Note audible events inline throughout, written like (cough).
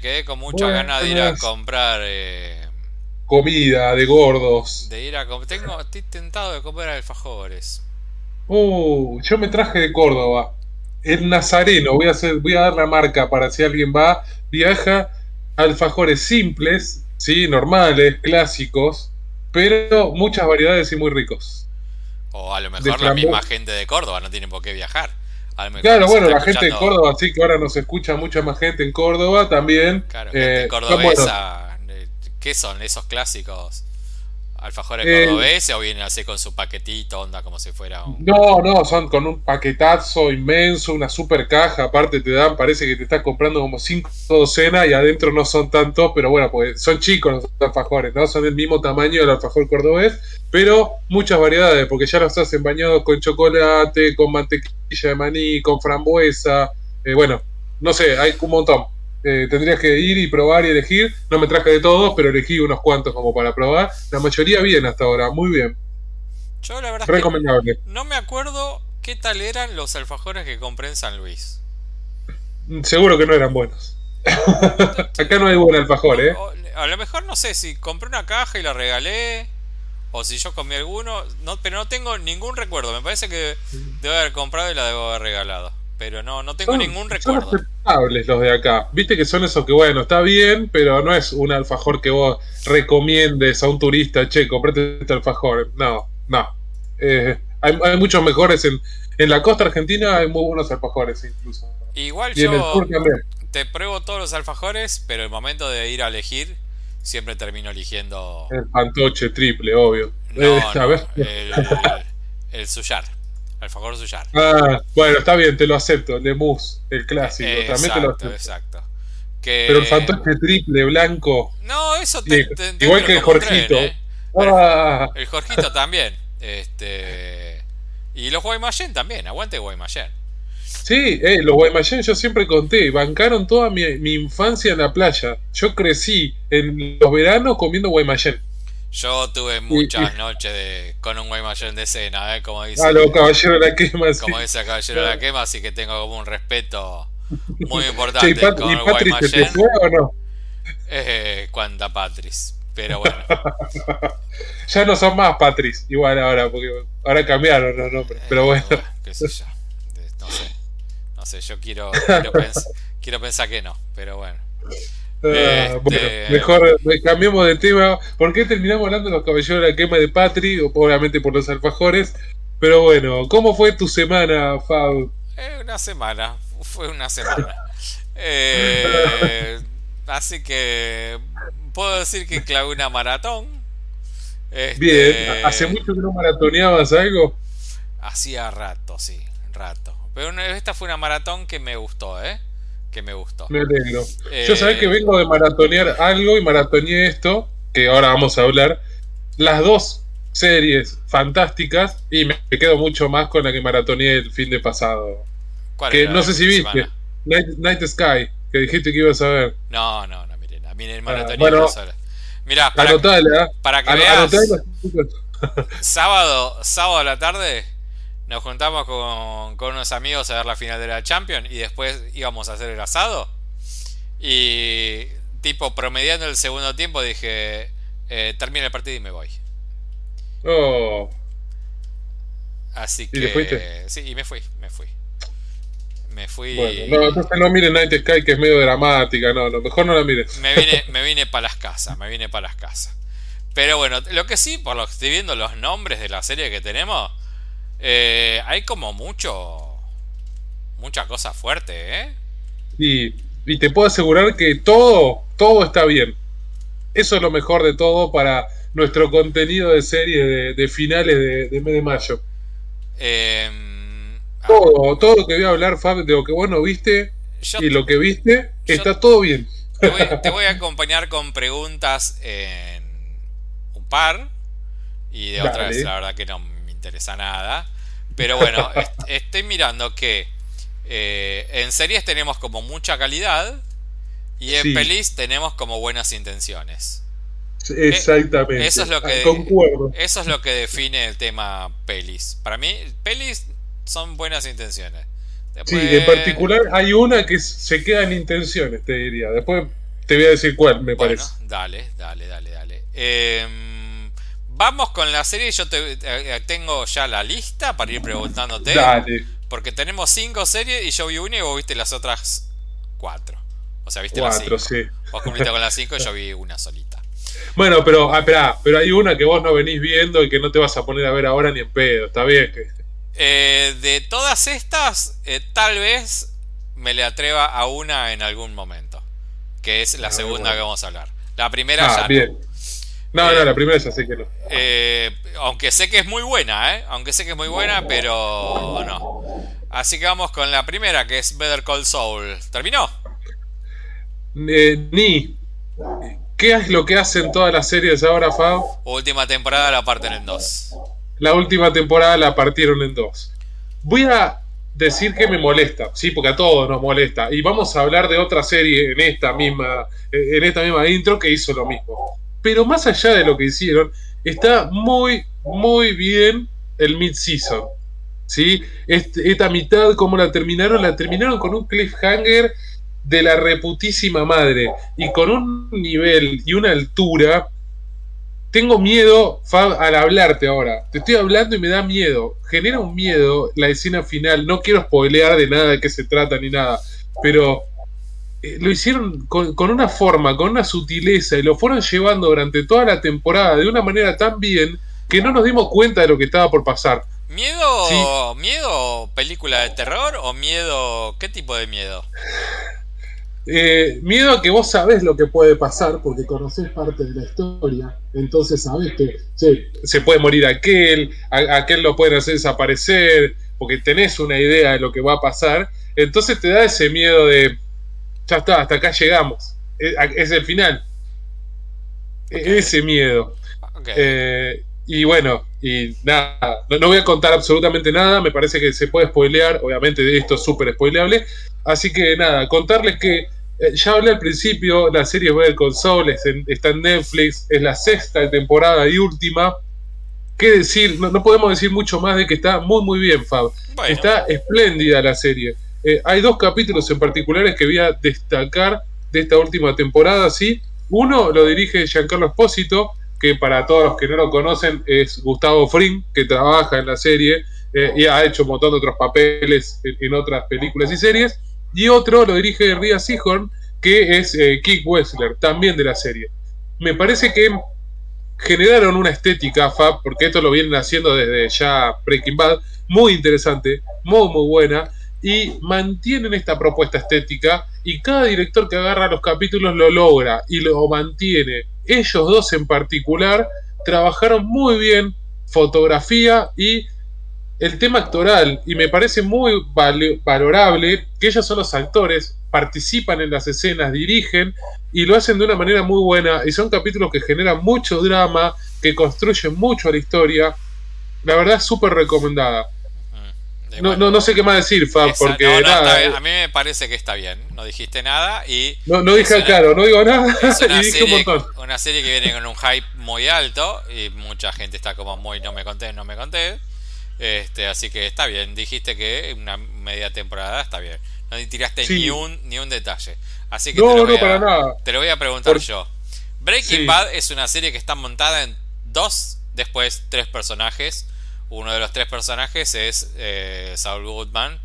Me quedé con muchas ganas de ir a comprar. Eh, comida de gordos. De ir a tengo Estoy tentado de comer alfajores. Uh, yo me traje de Córdoba. El Nazareno, voy a hacer, voy a dar la marca para si alguien va, viaja, alfajores simples, sí, normales, clásicos, pero muchas variedades y muy ricos. O a lo mejor la misma gente de Córdoba no tiene por qué viajar. Claro, bueno, la gente de Córdoba, sí que ahora nos escucha mucha más gente en Córdoba también. Claro, gente eh, cordobesa. Eh, ¿Qué son esos clásicos? ¿Alfajores eh, cordobeses o vienen así con su paquetito, onda como si fuera un... No, no, son con un paquetazo inmenso, una super caja, aparte te dan, parece que te estás comprando como cinco docenas y adentro no son tantos, pero bueno, pues son chicos los alfajores, ¿no? Son del mismo tamaño del alfajor cordobés, pero muchas variedades, porque ya los hacen bañados con chocolate, con mantequilla de maní, con frambuesa, eh, bueno, no sé, hay un montón. Eh, tendrías que ir y probar y elegir. No me traje de todos, pero elegí unos cuantos como para probar. La mayoría bien hasta ahora, muy bien. Yo la verdad Recomendable. no me acuerdo qué tal eran los alfajores que compré en San Luis. Mm, seguro que no eran buenos. (laughs) Acá no hay buen alfajor, ¿eh? A lo mejor no sé si compré una caja y la regalé. O si yo comí alguno. No, pero no tengo ningún recuerdo. Me parece que debo haber comprado y la debo haber regalado pero no, no tengo ningún recuerdo. Son aceptables los de acá. Viste que son esos que, bueno, está bien, pero no es un alfajor que vos recomiendes a un turista, che, comprate este alfajor. No, no. Eh, hay, muchos mejores en, en la costa argentina, hay muy buenos alfajores incluso. Igual yo te pruebo todos los alfajores, pero el momento de ir a elegir, siempre termino eligiendo... El pantoche triple, obvio. No, (laughs) eh, el, el, el suyar. Alfajor Suyar. Ah, bueno, está bien, te lo acepto. Mousse, el clásico. Exacto, también te lo acepto. Exacto. Pero el fantoche triple, blanco. No, eso te, Igual que el Jorgito. ¿eh? ah. El Jorgito también. Este. Y los Guaymallén también. Aguante Guaymallén. Sí, eh, los Guaymallén yo siempre conté, bancaron toda mi, mi, infancia en la playa. Yo crecí en los veranos comiendo Guaymallén. Yo tuve muchas noches de, con un Guaymallén de cena, ¿eh? como dice. Ah, caballero de la quema. Como dice caballero de la quema, así que tengo como un respeto muy (laughs) importante con el Guaymallén. o no? Eh, cuanta Patris. Pero bueno. (laughs) ya no son más Patris, igual ahora, porque ahora cambiaron los nombres. Pero bueno. Eh, qué sé yo. No sé. No sé, yo quiero, quiero, (laughs) quiero pensar que no, pero bueno. Ah, bueno, este, mejor eh, cambiemos de tema. ¿Por qué terminamos hablando de los caballeros de la quema de Patri? Obviamente por los alfajores. Pero bueno, ¿cómo fue tu semana, Fab? Eh, una semana, fue una semana. Eh, así que puedo decir que clavé una maratón. Este, Bien, ¿hace mucho que no maratoneabas algo? Hacía rato, sí, rato. Pero esta fue una maratón que me gustó, ¿eh? Que me gustó. Me alegro. Yo sabés que vengo de maratonear algo y maratoneé esto, que ahora vamos a hablar. Las dos series fantásticas y me quedo mucho más con la que maratoneé el fin de pasado. ¿Cuál que no sé si viste. Night, Sky, que dijiste que ibas a ver. No, no, no, miren, a mí el maratoneé bueno, Mirá, para, para que veas. (laughs) sábado, sábado a la tarde nos juntamos con, unos amigos a ver la final de la Champions y después íbamos a hacer el asado. Y tipo promediando el segundo tiempo dije, eh, termina el partido y me voy. Oh. Así que... Sí, y me fui, me fui. Me fui... Bueno, no, entonces no miren Night Sky que es medio dramática, no, lo mejor no la mires. Me vine, (laughs) me vine para las casas, me vine para las casas. Pero bueno, lo que sí, por lo que estoy viendo los nombres de la serie que tenemos, eh, hay como mucho. Mucha cosa fuerte, ¿eh? Y, y te puedo asegurar que todo, todo está bien. Eso es lo mejor de todo para nuestro contenido de serie de, finales de, mes de mayo. Em, todo, todo lo que voy a hablar, Fab, de lo que vos no viste y lo que viste, está todo bien. Te voy, te voy, a acompañar con preguntas en un par y de otras, la verdad que no interesa nada. Pero bueno, (laughs) estoy mirando que eh, en series tenemos como mucha calidad y en pelis tenemos como buenas intenciones. Exactamente. Eso es lo que Concuerdo. Eso es lo que define el tema pelis. Para mí, pelis son buenas intenciones. Sí, en particular hay una que se queda en intenciones, te diría. Después te voy a decir cuál, me parece. Dale, dale, dale, dale. Em, vamos con la serie. Yo te, eh, tengo ya la lista para ir preguntándote. Dale. Porque tenemos cinco series y yo vi una y vos viste las otras cuatro. O sea, viste las cinco. Sí. Vos cumpliste con las cinco y yo vi (laughs) una solita. Bueno, pero, ah, pero hay una que vos no venís viendo y que no te vas a poner a ver ahora ni en pedo. Está bien. Eh, de todas estas, eh, tal vez me le atreva a una en algún momento. Que es la ah, segunda que vamos a hablar. La primera ah, ya. Bien. No, no, eh, la primera ya sé que no. aunque sé que es muy buena, ¿eh? Aunque sé que es muy buena, pero no. Así que vamos con la primera, que es Better Call Saul. ¿Terminó? ni. ¿Qué es lo que hacen todas las series ahora, Fab? Última temporada la parten en dos. La última temporada la partieron en dos. Voy a decir que me molesta, sí, porque a todos nos molesta. Y vamos a hablar de otra serie en esta misma, en esta misma intro que hizo lo mismo. Pero más allá de lo que hicieron, está muy, muy bien el mid-season. ¿sí? Esta mitad, como la terminaron, la terminaron con un cliffhanger de la reputísima madre y con un nivel y una altura. Tengo miedo, Fab, al hablarte ahora. Te estoy hablando y me da miedo. Genera un miedo la escena final. No quiero spoilear de nada de qué se trata ni nada. Pero eh, lo hicieron con, con, una forma, con una sutileza y lo fueron llevando durante toda la temporada de una manera tan bien que no nos dimos cuenta de lo que estaba por pasar. ¿Miedo, miedo película de terror o miedo, qué tipo de miedo? Eh, miedo a que vos sabés lo que puede pasar porque conocés parte de la historia, entonces sabés que se puede morir aquel, aquel lo pueden hacer desaparecer, porque tenés una idea de lo que va a pasar, entonces te da ese miedo de, ya está, hasta acá llegamos, es, el final, ese miedo. Eh, y bueno, y nada, no, voy a contar absolutamente nada, me parece que se puede spoilear, obviamente esto es súper spoileable, Así que nada, contarles que eh, ya hablé al principio, la serie Better Call Saul está en Netflix, es la sexta temporada y última. ¿Qué decir? No, podemos decir mucho más de que está muy muy bien, Fab. Está espléndida la serie. Eh, hay dos capítulos en particulares que voy a destacar de esta última temporada, ¿sí? Uno lo dirige Giancarlo Espósito, que para todos los que no lo conocen es Gustavo Fring, que trabaja en la serie eh, y ha hecho un montón de otros papeles en otras películas y series. Y otro lo dirige Ria Seahorn, que es eh, Kick Wessler, también de la serie. Me parece que generaron una estética, Fab, porque esto lo vienen haciendo desde ya Breaking Bad, muy interesante, muy, muy buena, y mantienen esta propuesta estética, y cada director que agarra los capítulos lo logra y lo mantiene. Ellos dos en particular trabajaron muy bien fotografía y el tema actoral y me parece muy valorable que ellos son los actores, participan en las escenas, dirigen y lo hacen de una manera muy buena y son capítulos que generan mucho drama, que construyen mucho a la historia. La verdad, súper recomendada. No, no, no, sé qué más decir, Fab, porque nada, a mí me parece que está bien. No dijiste nada y. No, no dije claro, no digo nada. (laughs) y dije un montón. Una serie que viene con un hype muy alto y mucha gente está como muy no me conté, no me conté. Este, así que está bien, dijiste que una media temporada está bien. No tiraste ni un ni un detalle. Así que te, lo voy a, te lo voy a preguntar yo. Breaking Bad es una serie que está montada en dos, después tres personajes. Uno de los tres personajes es eh, Saul Goodman,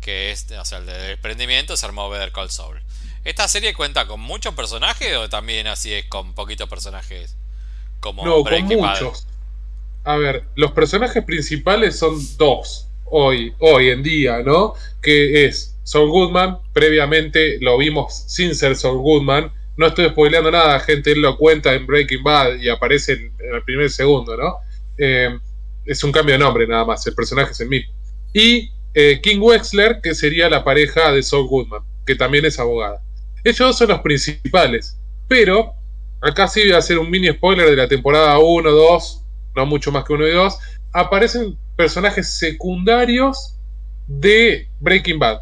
que es o sea, el de desprendimiento, se armó Better Call Saul. ¿Esta serie cuenta con muchos personajes o también así es con poquitos personajes? Como no, con muchos. A ver, los personajes principales son dos hoy, hoy en día, ¿no? Que es Saul Goodman, previamente lo vimos sin ser Saul Goodman. No estoy spoileando nada, gente, él lo cuenta en Breaking Bad y aparece en, el primer segundo, ¿no? Eh, es un cambio de nombre nada más, el personaje es el mismo. Y eh, King Wexler, que sería la pareja de Saul Goodman, que también es abogada. Ellos dos son los principales, pero acá sí voy a hacer un mini spoiler de la temporada 1, 2, no mucho más que uno y dos, aparecen personajes secundarios de Breaking Bad.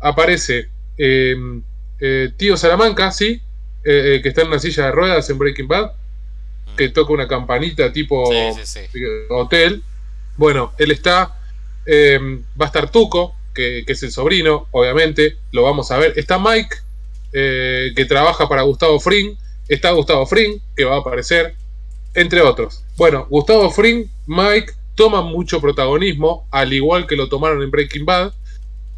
Aparece em, eh, Tío Salamanca, sí, eh, eh, que está en una silla de ruedas en Breaking Bad, que toca una campanita tipo hotel. Bueno, él está. Em, va a estar Tuco, que, que, es el sobrino, obviamente, lo vamos a ver. Está Mike, eh, que trabaja para Gustavo Fring. Está Gustavo Fring, que va a aparecer, entre otros. Bueno, Gustavo Fring, Mike, toman mucho protagonismo, al igual que lo tomaron en Breaking Bad.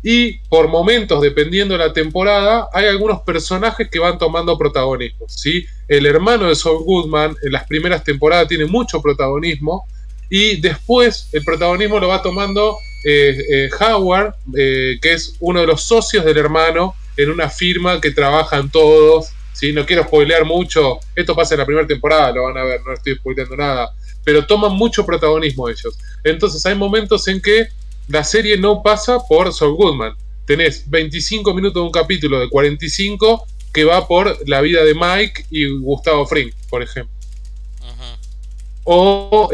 Y por momentos, dependiendo de la temporada, hay algunos personajes que van tomando protagonismo. ¿sí? El hermano de Saul Goodman en las primeras temporadas tiene mucho protagonismo. Y después el protagonismo lo va tomando eh, eh, Howard, eh, que es uno de los socios del hermano en una firma que trabajan todos. ¿sí? No quiero spoilear mucho, esto pasa en la primera temporada, lo van a ver, no estoy spoileando nada, pero toman mucho protagonismo ellos. Entonces hay momentos en que la serie no pasa por Saul Goodman. Tenés 25 minutos de un capítulo de 45 que va por la vida de Mike y Gustavo Fring, por ejemplo. O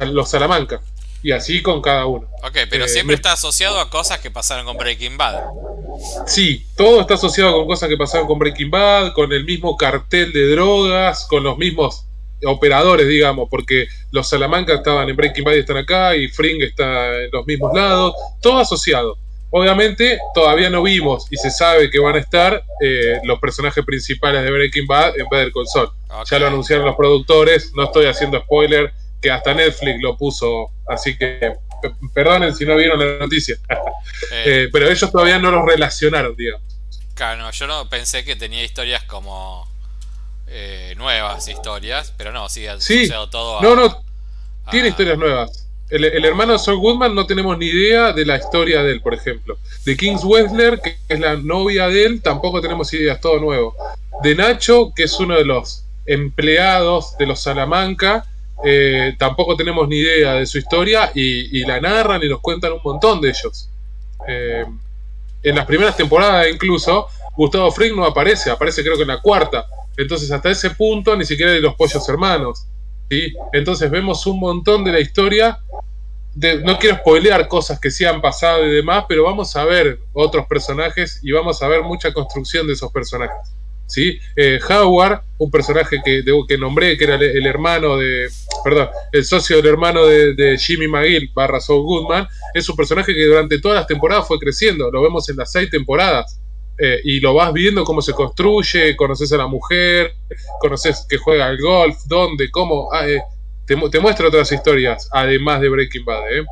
los Salamanca. Y así con cada uno. Ok, pero eh, siempre está asociado a cosas que pasaron con Breaking Bad. Sí, todo está asociado con cosas que pasaron con Breaking Bad, con el mismo cartel de drogas, con los mismos operadores, digamos, porque los Salamanca estaban en Breaking Bad y están acá, y Fring está en los mismos lados, todo asociado. Obviamente todavía no vimos y se sabe que van a estar eh, los personajes principales de Breaking Bad en Better Call Saul. Ya lo anunciaron los productores, no estoy haciendo spoiler, que hasta Netflix lo puso, así que perdonen si no vieron la noticia. (laughs) Eh. Eh, pero ellos todavía no los relacionaron, digamos. Claro, yo no pensé que tenía historias como eh, nuevas historias, pero no, sí, sí. todo No, no, tiene historias nuevas. El, hermano de Saul Goodman no tenemos ni idea de la historia de él, por ejemplo. De Kings Wessler, que es la novia de él, tampoco tenemos ideas, todo nuevo. De Nacho, que es uno de los empleados de los Salamanca, eh, tampoco tenemos ni idea de su historia y, la narran y nos cuentan un montón de ellos. Eh, en las primeras temporadas incluso, Gustavo Fring no aparece, aparece creo que en la cuarta. Entonces hasta ese punto ni siquiera de los pollos hermanos. ¿sí? Entonces vemos un montón de la historia. no quiero spoilear cosas que sí han pasado y demás, pero vamos a ver otros personajes y vamos a ver mucha construcción de esos personajes. ¿sí? Eh, Howard, un personaje que, que nombré, que era el, hermano de, perdón, el socio del hermano de, Jimmy McGill barra Saul Goodman, es un personaje que durante todas las temporadas fue creciendo, lo vemos en las seis temporadas. Eh, y lo vas viendo cómo se construye, conoces a la mujer, conoces que juega al golf, dónde, cómo, ah, eh, te, te, muestra otras historias, además de Breaking Bad. ¿eh?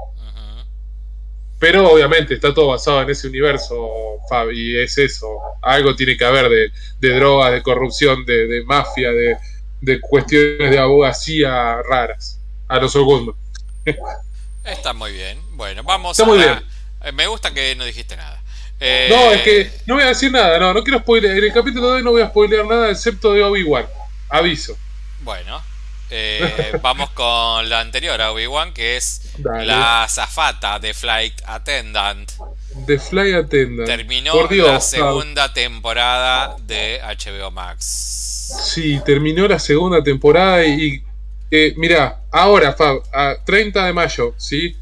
Pero obviamente está todo basado en ese universo, Fabi, y es eso. Algo tiene que haber de, de drogas, de corrupción, de, mafia, de, cuestiones de abogacía raras. A los segundos. (laughs) Está muy bien. Bueno, vamos a. Muy bien. Eh, me gusta que no dijiste nada. Eh, no, es que no voy a decir nada, no, no quiero spoiler. En el capítulo de hoy no voy a spoilear nada excepto de Obi-Wan. Aviso. Bueno, eh, (laughs) vamos con la anterior a Obi-Wan, que es la zafata de Flight Attendant. The Flight Attendant. Terminó la segunda temporada de HBO Max. Sí, terminó la segunda temporada y. Eh, mira, ahora, Fab, a 30 de mayo, ¿sí?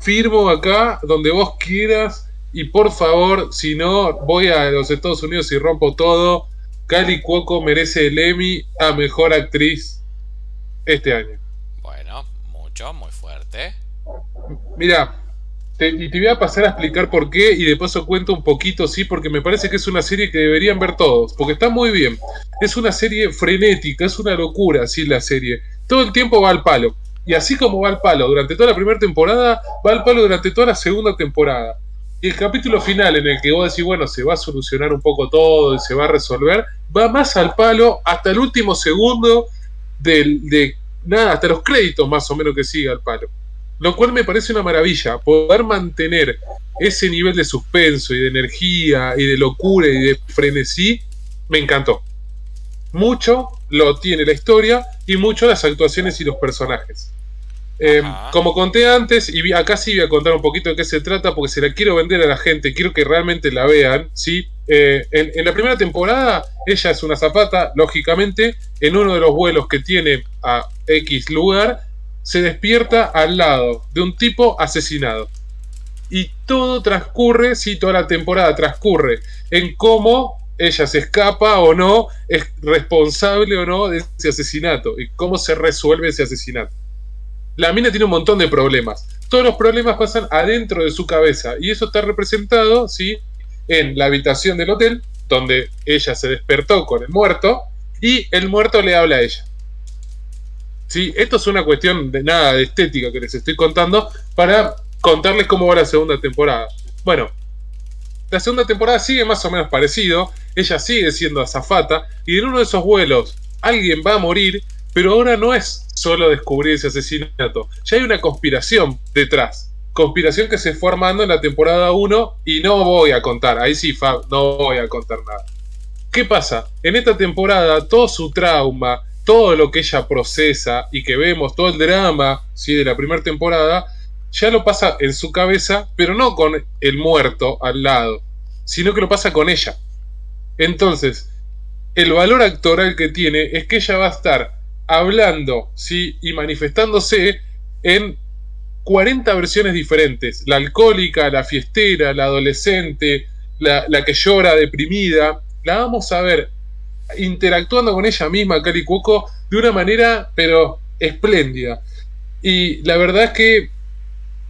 Firmo acá donde vos quieras y por favor, si no, voy a los Estados Unidos y rompo todo. Cali Cuoco merece el Emmy a Mejor Actriz este año. Bueno, mucho, muy fuerte. Mira, y te voy a pasar a explicar por qué y de paso cuento un poquito, sí, porque me parece que es una serie que deberían ver todos, porque está muy bien. Es una serie frenética, es una locura, sí, la serie. Todo el tiempo va al palo. Y así como va al palo durante toda la primera temporada, va al palo durante toda la segunda temporada. Y el capítulo final en el que vos decís, bueno, se va a solucionar un poco todo y se va a resolver, va más al palo hasta el último segundo de nada, hasta los créditos más o menos que siga al palo. Lo cual me parece una maravilla, poder mantener ese nivel de suspenso y de energía y de locura y de frenesí, me encantó. Mucho lo tiene la historia y mucho las actuaciones y los personajes. Eh, como conté antes, y acá sí voy a contar un poquito de qué se trata, porque se la quiero vender a la gente, quiero que realmente la vean. ¿sí? Eh, en, la primera temporada, ella es una zapata, lógicamente, en uno de los vuelos que tiene a X lugar, se despierta al lado de un tipo asesinado. Y todo transcurre, sí, toda la temporada transcurre en cómo ella se escapa o no, es responsable o no de ese asesinato y cómo se resuelve ese asesinato. La mina tiene un montón de problemas. Todos los problemas pasan adentro de su cabeza y eso está representado, ¿sí? En la habitación del hotel, donde ella se despertó con el muerto y el muerto le habla a ella. ¿Sí? Esto es una cuestión de nada de estética que les estoy contando para contarles cómo va la segunda temporada. Bueno, la segunda temporada sigue más o menos parecido, ella sigue siendo azafata y en uno de esos vuelos alguien va a morir, pero ahora no es solo descubrir ese asesinato, ya hay una conspiración detrás. Conspiración que se fue armando en la temporada 1 y no voy a contar, ahí sí, Fab, no voy a contar nada. ¿Qué pasa? En esta temporada todo su trauma, todo lo que ella procesa y que vemos, todo el drama ¿sí? de la primera temporada, ya lo pasa en su cabeza, pero no con el muerto al lado, sino que lo pasa con ella. Entonces, el valor actoral que tiene es que ella va a estar hablando ¿sí? y manifestándose en 40 versiones diferentes. La alcohólica, la fiestera, la adolescente, la, que llora deprimida. La vamos a ver interactuando con ella misma, Cali Cuoco, de una manera, pero espléndida. Y la verdad es que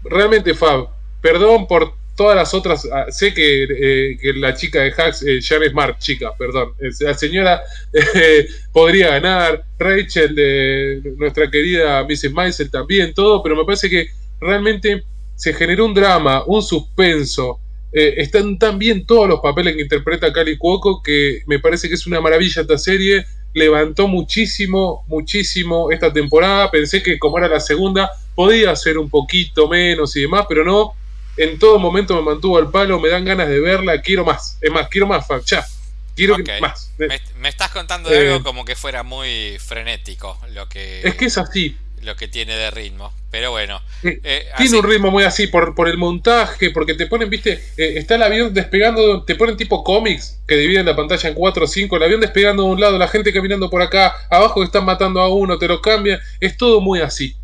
realmente, Fab, perdón por todas las otras. Ah, sé que, eh, que la chica de Hacks, eh, Janet Smart, chica, perdón. La señora (laughs) eh, podría ganar. Rachel, de nuestra querida Mrs. Maisel también, todo, pero me parece que realmente se generó un drama, un suspenso. están tan bien todos los papeles que interpreta Cali Cuoco que me parece que es una maravilla esta serie. Levantó muchísimo, muchísimo esta temporada. Pensé que como era la segunda, podía ser un poquito menos y demás, pero no, en todo momento me mantuvo al palo, me dan ganas de verla, quiero más, es más, quiero más, ya, quiero más. Me, estás contando de algo eh, como que fuera muy frenético lo que... Es que es así. Lo que tiene de ritmo, pero bueno. Eh, eh, tiene un ritmo muy así por, por el montaje, porque te ponen, viste, está el avión despegando, te ponen tipo cómics que dividen la pantalla en 4 o 5, el avión despegando de un lado, la gente caminando por acá, abajo están matando a uno, te lo cambian, es todo muy así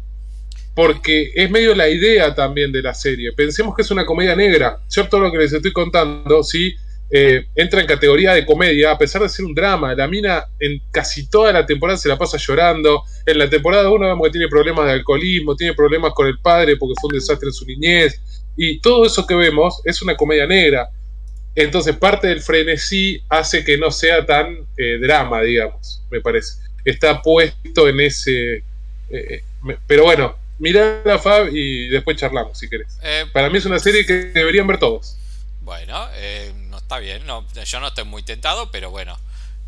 porque es medio la idea también de la serie. Pensemos que es una comedia negra. Cierto lo que les estoy contando, sí, eh, entra en categoría de comedia, a pesar de ser un drama. La mina en casi toda la temporada se la pasa llorando. En la temporada 1 vemos que tiene problemas de alcoholismo, tiene problemas con el padre porque fue un desastre en su niñez. Y todo eso que vemos es una comedia negra. Entonces parte del frenesí hace que no sea tan eh, drama, digamos, me parece. Está puesto en ese... Eh, pero bueno, mirá la Fab y después charlamos si querés. Eh, Para mí es una serie que deberían ver todos. Bueno, eh, no está bien. No, yo no estoy muy tentado, pero bueno,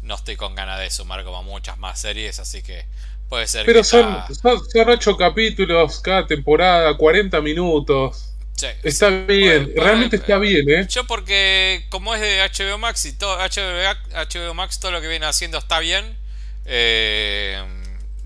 no estoy con ganas de sumar como muchas más series, así que puede ser. Pero son, son, ocho capítulos cada temporada, 40 minutos. está bien, realmente está bien, ¿eh? Yo porque como es de HBO Max y todo HBO, Max todo lo que viene haciendo está bien, eh,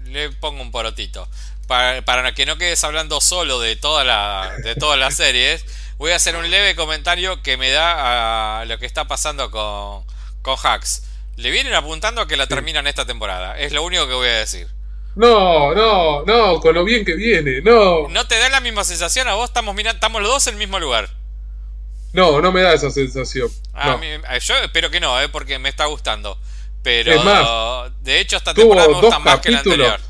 le pongo un porotito para, para, que no quedes hablando solo de, toda la, de todas las series, voy a hacer un leve comentario que me da a lo que está pasando con, con Hacks. Le vienen apuntando a que la terminan esta temporada. Es lo único que voy a decir. No, no, no, con lo bien que viene, no. ¿No te da la misma sensación? A vos estamos mirando, estamos los dos en el mismo lugar. No, no me da esa sensación. Yo espero que no, eh, porque me está gustando. Pero de hecho esta temporada me gusta más que la anterior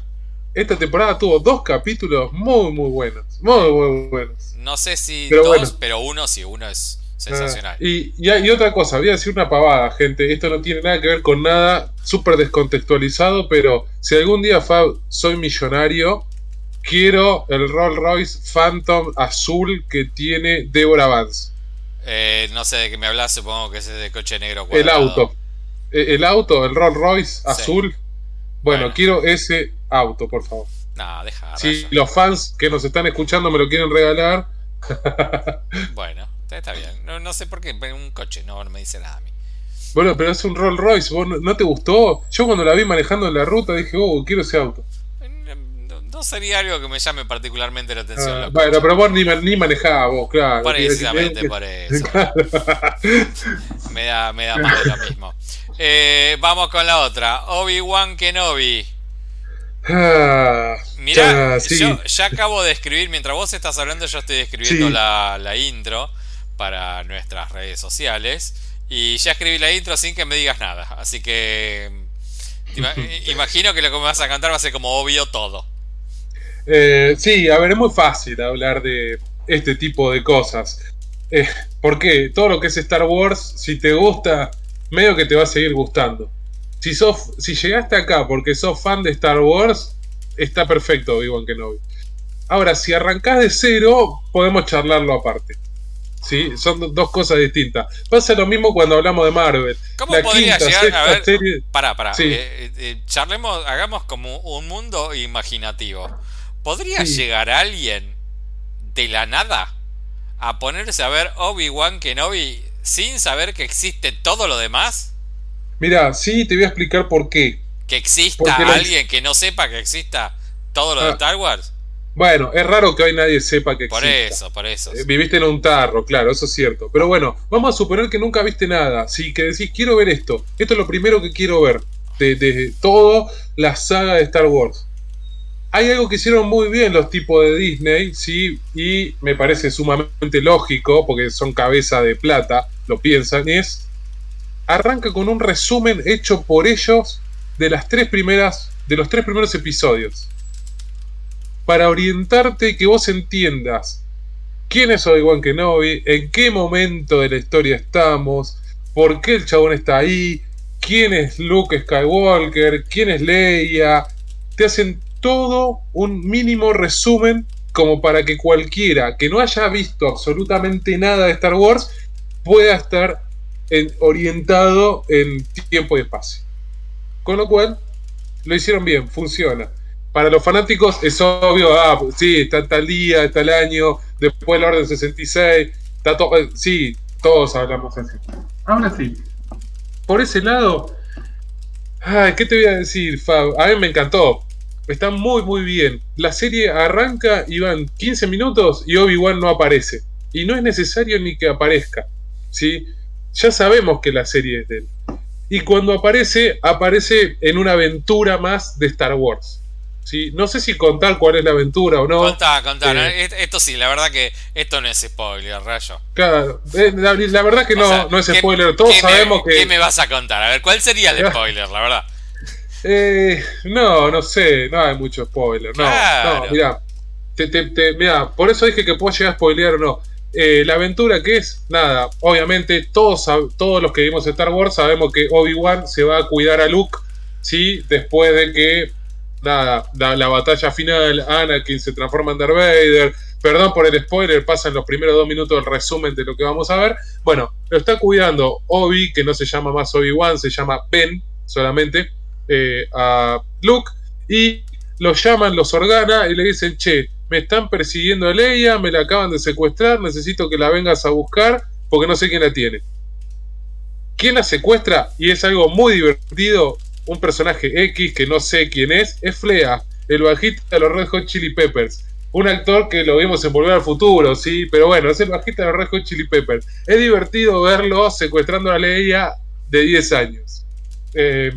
esta temporada tuvo dos capítulos muy, muy buenos. Muy, muy buenos. No sé si dos, pero uno sí, uno es sensacional. Ah, y, y, otra cosa, voy a decir una pavada, gente. Esto no tiene nada que ver con nada súper descontextualizado, pero si algún día Fab soy millonario, quiero el Rolls Royce Phantom azul que tiene Deborah Vance. Eh, no sé de qué me hablas, supongo que es de coche negro. El auto. Eh, el auto, el Rolls Royce azul. bueno, quiero ese auto, por favor. No, deja. Si los fans que nos están escuchando me lo quieren regalar. (laughs) bueno, está bien. No, sé por qué, un coche, no, me dice nada a mí. Bueno, pero es un Rolls Royce, no, te gustó? Yo cuando la vi manejando en la ruta dije, oh, quiero ese auto. No, sería algo que me llame particularmente la atención. Ah, bueno, pero vos ni, ni manejabas vos, claro. Precisamente por (laughs) eso. me da, me da más de lo mismo. Eh, vamos con la otra. Obi-Wan Kenobi. Ah, Mira, yo ya acabo de escribir, mientras vos estás hablando, yo estoy escribiendo la, intro para nuestras redes sociales. Y ya escribí la intro sin que me digas nada. Así que (laughs) imagino que lo que me vas a cantar va a ser como obvio todo. Eh, sí, a ver, es muy fácil hablar de este tipo de cosas. Eh, ¿Por qué? Todo lo que es Star Wars, si te gusta, medio que te va a seguir gustando. Si, sos, si llegaste acá porque sos fan de Star Wars, está perfecto Obi-Wan Kenobi. Ahora, si arrancás de cero, podemos charlarlo aparte. ¿Sí? Son dos cosas distintas. Pasa lo mismo cuando hablamos de Marvel. ¿Cómo podría llegar a ver? Serie... Pará, pará. Eh, eh, charlemos, hagamos como un mundo imaginativo. ¿Podría llegar alguien de la nada a ponerse a ver Obi-Wan Kenobi sin saber que existe todo lo demás? Mira, sí, te voy a explicar por qué. ¿Que exista alguien que no sepa que exista todo lo de ah. Star Wars? Bueno, es raro que hoy nadie sepa que exista. Por eso, por eso. Eh, viviste en un tarro, claro, eso es cierto. Pero bueno, vamos a suponer que nunca viste nada. Sí, que decís, quiero ver esto. Esto es lo primero que quiero ver. De, de toda la saga de Star Wars. Hay algo que hicieron muy bien los tipos de Disney, sí, y me parece sumamente lógico, porque son cabeza de plata, lo piensan, es arranca con un resumen hecho por ellos de las tres primeras, de los tres primeros episodios. Para orientarte y que vos entiendas quién es Obi-Wan Kenobi, en qué momento de la historia estamos, por qué el chabón está ahí, quién es Luke Skywalker, quién es Leia. Te hacen todo un mínimo resumen como para que cualquiera que no haya visto absolutamente nada de Star Wars pueda estar orientado en tiempo y espacio. Con lo cual, lo hicieron bien, funciona. Para los fanáticos es obvio, ah, sí, está tal día, está el año, después la orden 66, está todo, eh, sí, todos hablamos así. Ahora sí, por ese lado, ay, ¿qué te voy a decir, Fab? A mí me encantó, está muy, muy bien. La serie arranca y van 15 minutos y Obi-Wan no aparece. Y no es necesario ni que aparezca, ¿sí? Ya sabemos que la serie es de él. Y cuando aparece, aparece en una aventura más de Star Wars. ¿sí? No sé si contar cuál es la aventura o no. Contá, contá. Eh, esto sí, la verdad que esto no es spoiler, rayo. Claro, eh, la, verdad que no, no es spoiler. Todos sabemos que. ¿Qué me vas a contar? A ver, ¿cuál sería el (laughs) spoiler, la verdad? Eh, no, no sé, no hay mucho spoiler. No, no, mira. mira, por eso dije que puedo llegar a spoilear o no. Eh, la aventura que es, nada, obviamente todos, todos los que vimos Star Wars sabemos que Obi-Wan se va a cuidar a Luke, ¿sí? Después de que, nada, la, batalla final, Anakin se transforma en Darth Vader, perdón por el spoiler, pasan los primeros dos minutos el resumen de lo que vamos a ver. Bueno, lo está cuidando Obi, que no se llama más Obi-Wan, se llama Ben solamente, eh, a Luke, y lo llaman, los organa y le dicen, che, me están persiguiendo a Leia, me la acaban de secuestrar, necesito que la vengas a buscar porque no sé quién la tiene. ¿Quién la secuestra? Y es algo muy divertido, un personaje X que no sé quién es, es Flea, el bajista de los Red Hot Chili Peppers. Un actor que lo vimos en Volver al Futuro, sí, pero bueno, es el bajista de los Red Hot Chili Peppers. Es divertido verlo secuestrando a Leia de 10 años. Eh,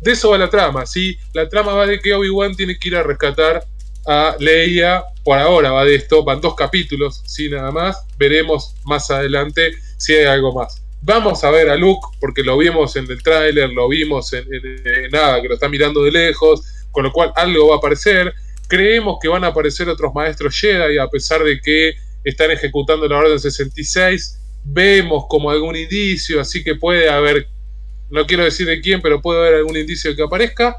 de eso va la trama, ¿sí? La trama va de que Obi-Wan tiene que ir a rescatar a Leia. Por ahora va de esto, van dos capítulos, sí, nada más. Veremos más adelante si hay algo más. Vamos a ver a Luke, porque lo vimos en el tráiler, lo vimos en, nada, que lo está mirando de lejos, con lo cual algo va a aparecer. Creemos que van a aparecer otros maestros Jedi, a pesar de que están ejecutando la Orden 66. Vemos como algún indicio, así que puede haber, no quiero decir de quién, pero puede haber algún indicio que aparezca.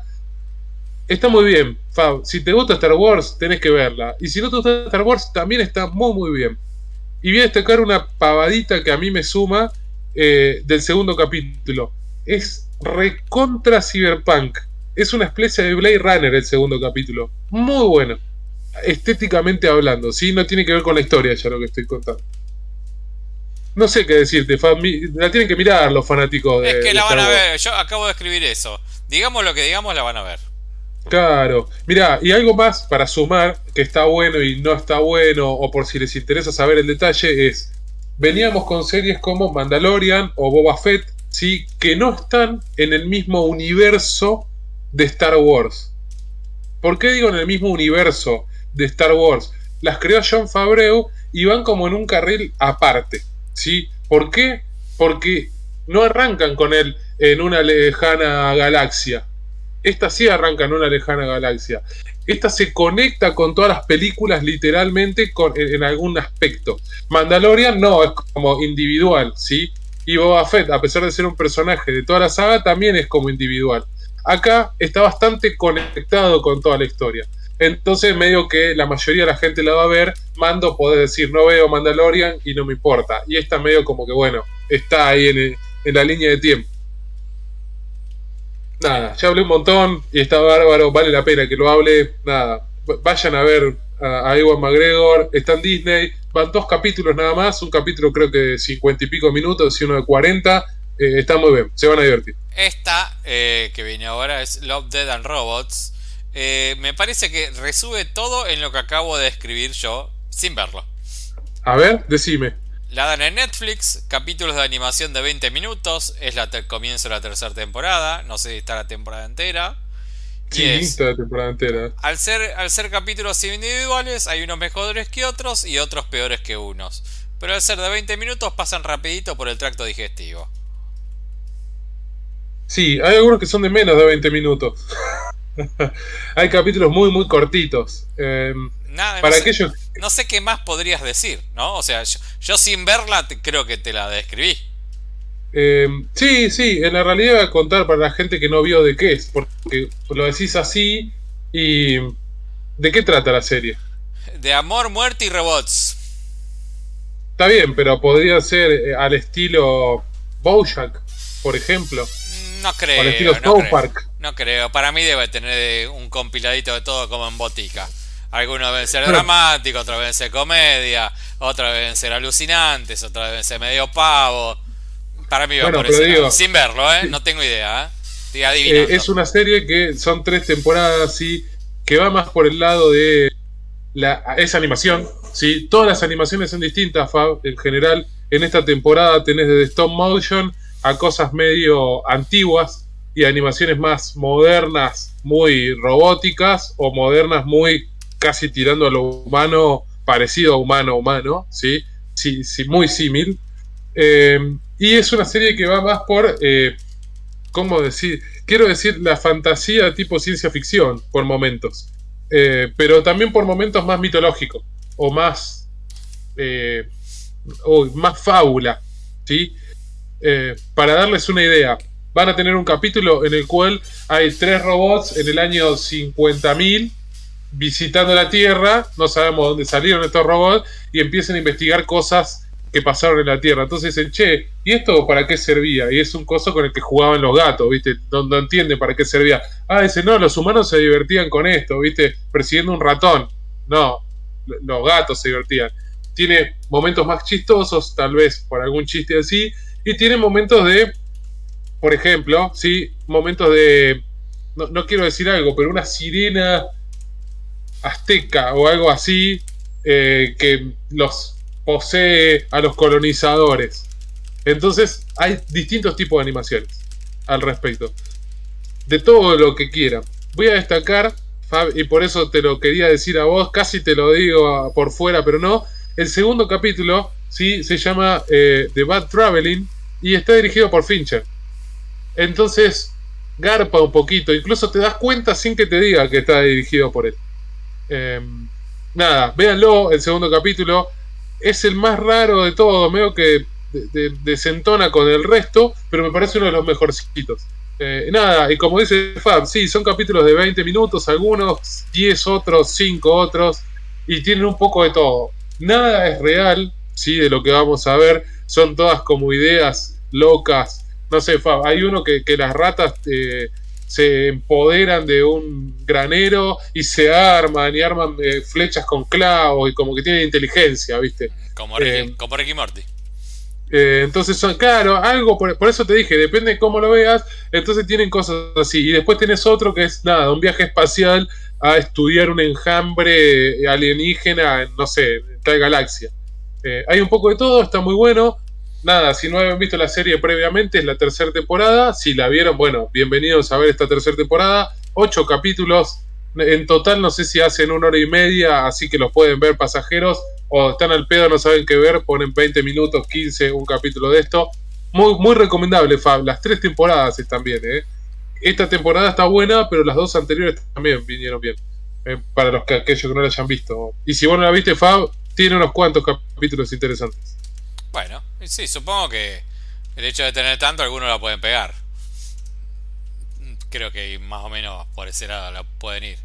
Está muy bien, Fab. Si te gusta Star Wars, tenés que verla. Y si no te gusta Star Wars, también está muy, muy bien. Y voy a destacar una pavadita que a mí me suma eh, del segundo capítulo. Es recontra cyberpunk. Es una especie de Blade Runner el segundo capítulo. Muy bueno. Estéticamente hablando, ¿sí? No tiene que ver con la historia ya lo que estoy contando. No sé qué decirte, Fab. La tienen que mirar los fanáticos de. Es que la van a ver. Yo acabo de escribir eso. Digamos lo que digamos, la van a ver. Claro, mira, y algo más para sumar que está bueno y no está bueno, o por si les interesa saber el detalle, es: veníamos con series como Mandalorian o Boba Fett, ¿sí? que no están en el mismo universo de Star Wars. ¿Por qué digo en el mismo universo de Star Wars? Las creó John Favreau y van como en un carril aparte, ¿sí? ¿Por qué? Porque no arrancan con él en una lejana galaxia esta sí arranca en una lejana galaxia. Esta se conecta con todas las películas literalmente con, en, algún aspecto. Mandalorian no, es como individual, ¿sí? Y Boba Fett, a pesar de ser un personaje de toda la saga, también es como individual. Acá está bastante conectado con toda la historia. Entonces, medio que la mayoría de la gente la va a ver. Mando, podés decir, no veo Mandalorian y no me importa. Y está medio como que, bueno, está ahí en la línea de tiempo. Nada, ya hablé un montón y está bárbaro, vale la pena que lo hable. Nada, vayan a ver a, Ewan McGregor, está en Disney, van dos capítulos nada más, un capítulo creo que de 50 y pico minutos y uno de 40. Eh, está muy bien, se van a divertir. Esta eh, que viene ahora es Love, Dead and Robots. Eh, me parece que resume todo en lo que acabo de escribir yo sin verlo. A ver, decime. La dan en Netflix, capítulos de animación de 20 minutos, es la comienzo de la tercera temporada, no sé si está la temporada entera. Sí, está la temporada entera. Al ser, al ser capítulos individuales, hay unos mejores que otros y otros peores que unos. Pero al ser de 20 minutos pasan rapidito por el tracto digestivo. Sí, hay algunos que son de menos de 20 minutos. (laughs) hay capítulos muy, muy cortitos. Eh, Nada, para no, aquellos... sé, no sé qué más podrías decir, ¿no? O sea, yo, sin verla creo que te la describí. Eh, sí, sí, en la realidad voy a contar para la gente que no vio de qué es, porque lo decís así y... ¿De qué trata la serie? De amor, muerte y robots. Está bien, pero podría ser eh, al estilo Bojack, por ejemplo. No creo. al estilo no Park. No creo. Para mí debe tener un compiladito de todo como en botica. Algunos deben ser dramáticos, otros deben ser comedia, otros deben ser alucinantes, otros deben ser medio pavo. Para mí va por Sin verlo, ¿eh? No tengo idea, ¿eh? ¿eh? es una serie que son tres temporadas, y que va más por el lado de la, esa animación, ¿sí? Todas las animaciones son distintas, Fab, en general. En esta temporada tenés desde stop motion a cosas medio antiguas y animaciones más modernas, muy robóticas, o modernas muy casi tirando a lo humano, parecido a humano humano, ¿sí? Sí, sí muy símil. Eh, y es una serie que va más por, eh, ¿cómo decir? Quiero decir la fantasía tipo ciencia ficción por momentos, eh, pero también por momentos más mitológicos o más, o más fábula, ¿sí? para darles una idea, van a tener un capítulo en el cual hay tres robots en el año 50.000 visitando la Tierra, no sabemos dónde salieron estos robots, y empiezan a investigar cosas que pasaron en la Tierra. Entonces dicen, che, ¿y esto para qué servía? Y es un coso con el que jugaban los gatos, ¿viste? No, no entienden para qué servía. Ah, dice, no, los humanos se divertían con esto, ¿viste? Persiguiendo un ratón. No, los gatos se divertían. Tiene momentos más chistosos, tal vez por algún chiste así, y tiene momentos de, por ejemplo, ¿sí? Momentos de, no, no quiero decir algo, pero una sirena azteca o algo así eh, que los posee a los colonizadores. Entonces hay distintos tipos de animaciones al respecto. De todo lo que quieran. Voy a destacar, y por eso te lo quería decir a vos, casi te lo digo por fuera, pero no. El segundo capítulo ¿sí? se llama eh, The Bad Traveling y está dirigido por Fincher. Entonces, garpa un poquito, incluso te das cuenta sin que te diga que está dirigido por él. Em, nada, véanlo, el segundo capítulo. Es el más raro de todo, medio que desentona con el resto, pero me parece uno de los mejorcitos. Eh, nada, y como dice Fab, sí, son capítulos de 20 minutos, algunos 10 otros, 5 otros, y tienen un poco de todo. Nada es real, sí, de lo que vamos a ver, son todas como ideas locas. No sé, Fab, hay uno que, que las ratas eh, se empoderan de un granero y se arman y arman eh, flechas con clavos y como que tienen inteligencia, ¿viste? Como Ricky, eh, como Ricky Morty. Eh, entonces son, claro, algo, por, eso te dije, depende de cómo lo veas, entonces tienen cosas así. Y después tienes otro que es, nada, un viaje espacial a estudiar un enjambre alienígena, en, no sé, en tal galaxia. hay un poco de todo, está muy bueno nada, si no habían visto la serie previamente, es la tercera temporada. Si la vieron, bueno, bienvenidos a ver esta tercera temporada. Ocho capítulos. En total, no sé si hacen una hora y media, así que los pueden ver pasajeros. O están al pedo, no saben qué ver, ponen 20 minutos, 15, un capítulo de esto. Muy, muy recomendable, Fab. Las tres temporadas están bien, ¿eh? Esta temporada está buena, pero las dos anteriores también vinieron bien. Eh, para los que aquellos que no la hayan visto. Y si vos no la viste, Fab, tiene unos cuantos capítulos interesantes. Bueno, sí, supongo que El hecho de tener tanto, algunos la pueden pegar. Creo que más o menos por ese lado la pueden ir.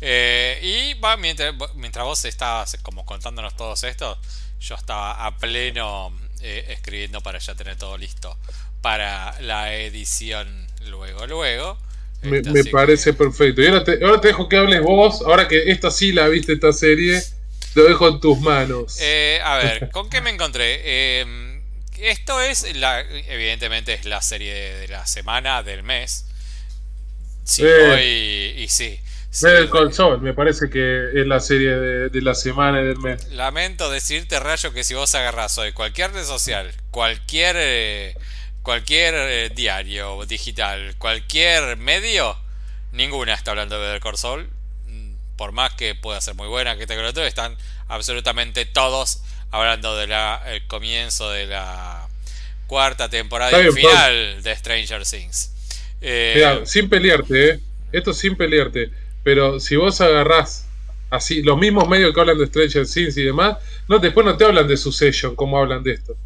Eh, y va, mientras, mientras vos estabas como contándonos todos esto, yo estaba a pleno eh, escribiendo para ya tener todo listo para la edición luego, luego. Me, parece perfecto. Y ahora te, ahora te dejo que hables vos, ahora que esta sí la viste, esta serie, lo dejo en tus manos. Eh, a ver, (laughs) ¿con qué me encontré? Em, esto es, la, evidentemente, es la serie de la semana, del mes. Sí, y sí. el Console, me parece que es la serie de, la semana y del mes. Lamento decirte, Rayo, que si vos agarrás hoy cualquier red social, cualquier, eh, cualquier eh, diario digital, cualquier medio, ninguna está hablando de Better Call por más que pueda ser muy buena, que te lo están absolutamente todos hablando del comienzo de la cuarta temporada y final de Stranger Things. Eh, sin pelearte, ¿eh? esto sin pelearte, pero si vos agarrás así los mismos medios que hablan de Stranger Things y demás, no después no te hablan de Succession como hablan de esto.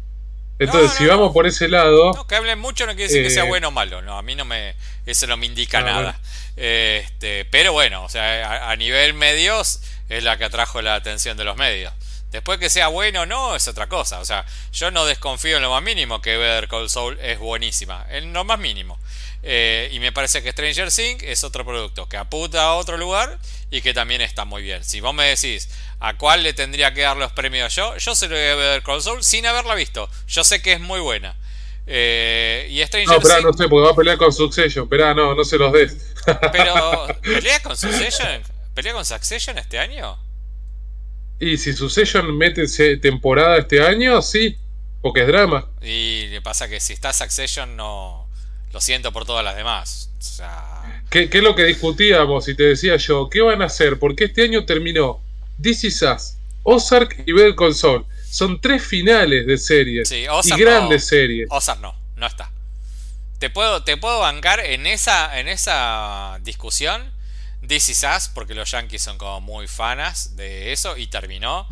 Entonces, si vamos por ese lado. No, que hablen mucho no quiere decir que sea eh, bueno o malo. No, a mí no me. Eso no me indica nada. Este, pero bueno, o sea, a, nivel medios es la que atrajo la atención de los medios. Después que sea bueno o no, es otra cosa. O sea, yo no desconfío en lo más mínimo que Better Call Saul es buenísima. En lo más mínimo. Eh, y me parece que Stranger Things es otro producto que apunta a otro lugar y que también está muy bien. Si vos me decís a cuál le tendría que dar los premios yo, yo se lo voy a Better Call Saul sin haberla visto. Yo sé que es muy buena. Eh, y Stranger no, pero no sé, porque va a pelear con Succession. Pero no, no se los des. Pero, ¿pelea con Succession? ¿Pelea con Succession este año? Y si Succession mete temporada este año, sí, porque es drama. Y le pasa que si está Succession, no. Lo siento por todas las demás. O sea. ¿Qué, es lo que discutíamos? Y te decía yo, ¿qué van a hacer? Porque este año terminó This Is Us, Ozark y Better Saul. Son tres finales de series. y grandes series. Ozark no, no está. Te puedo, te puedo bancar en esa, en esa discusión. This is Us, porque los Yankees son como muy fanas de eso, y terminó.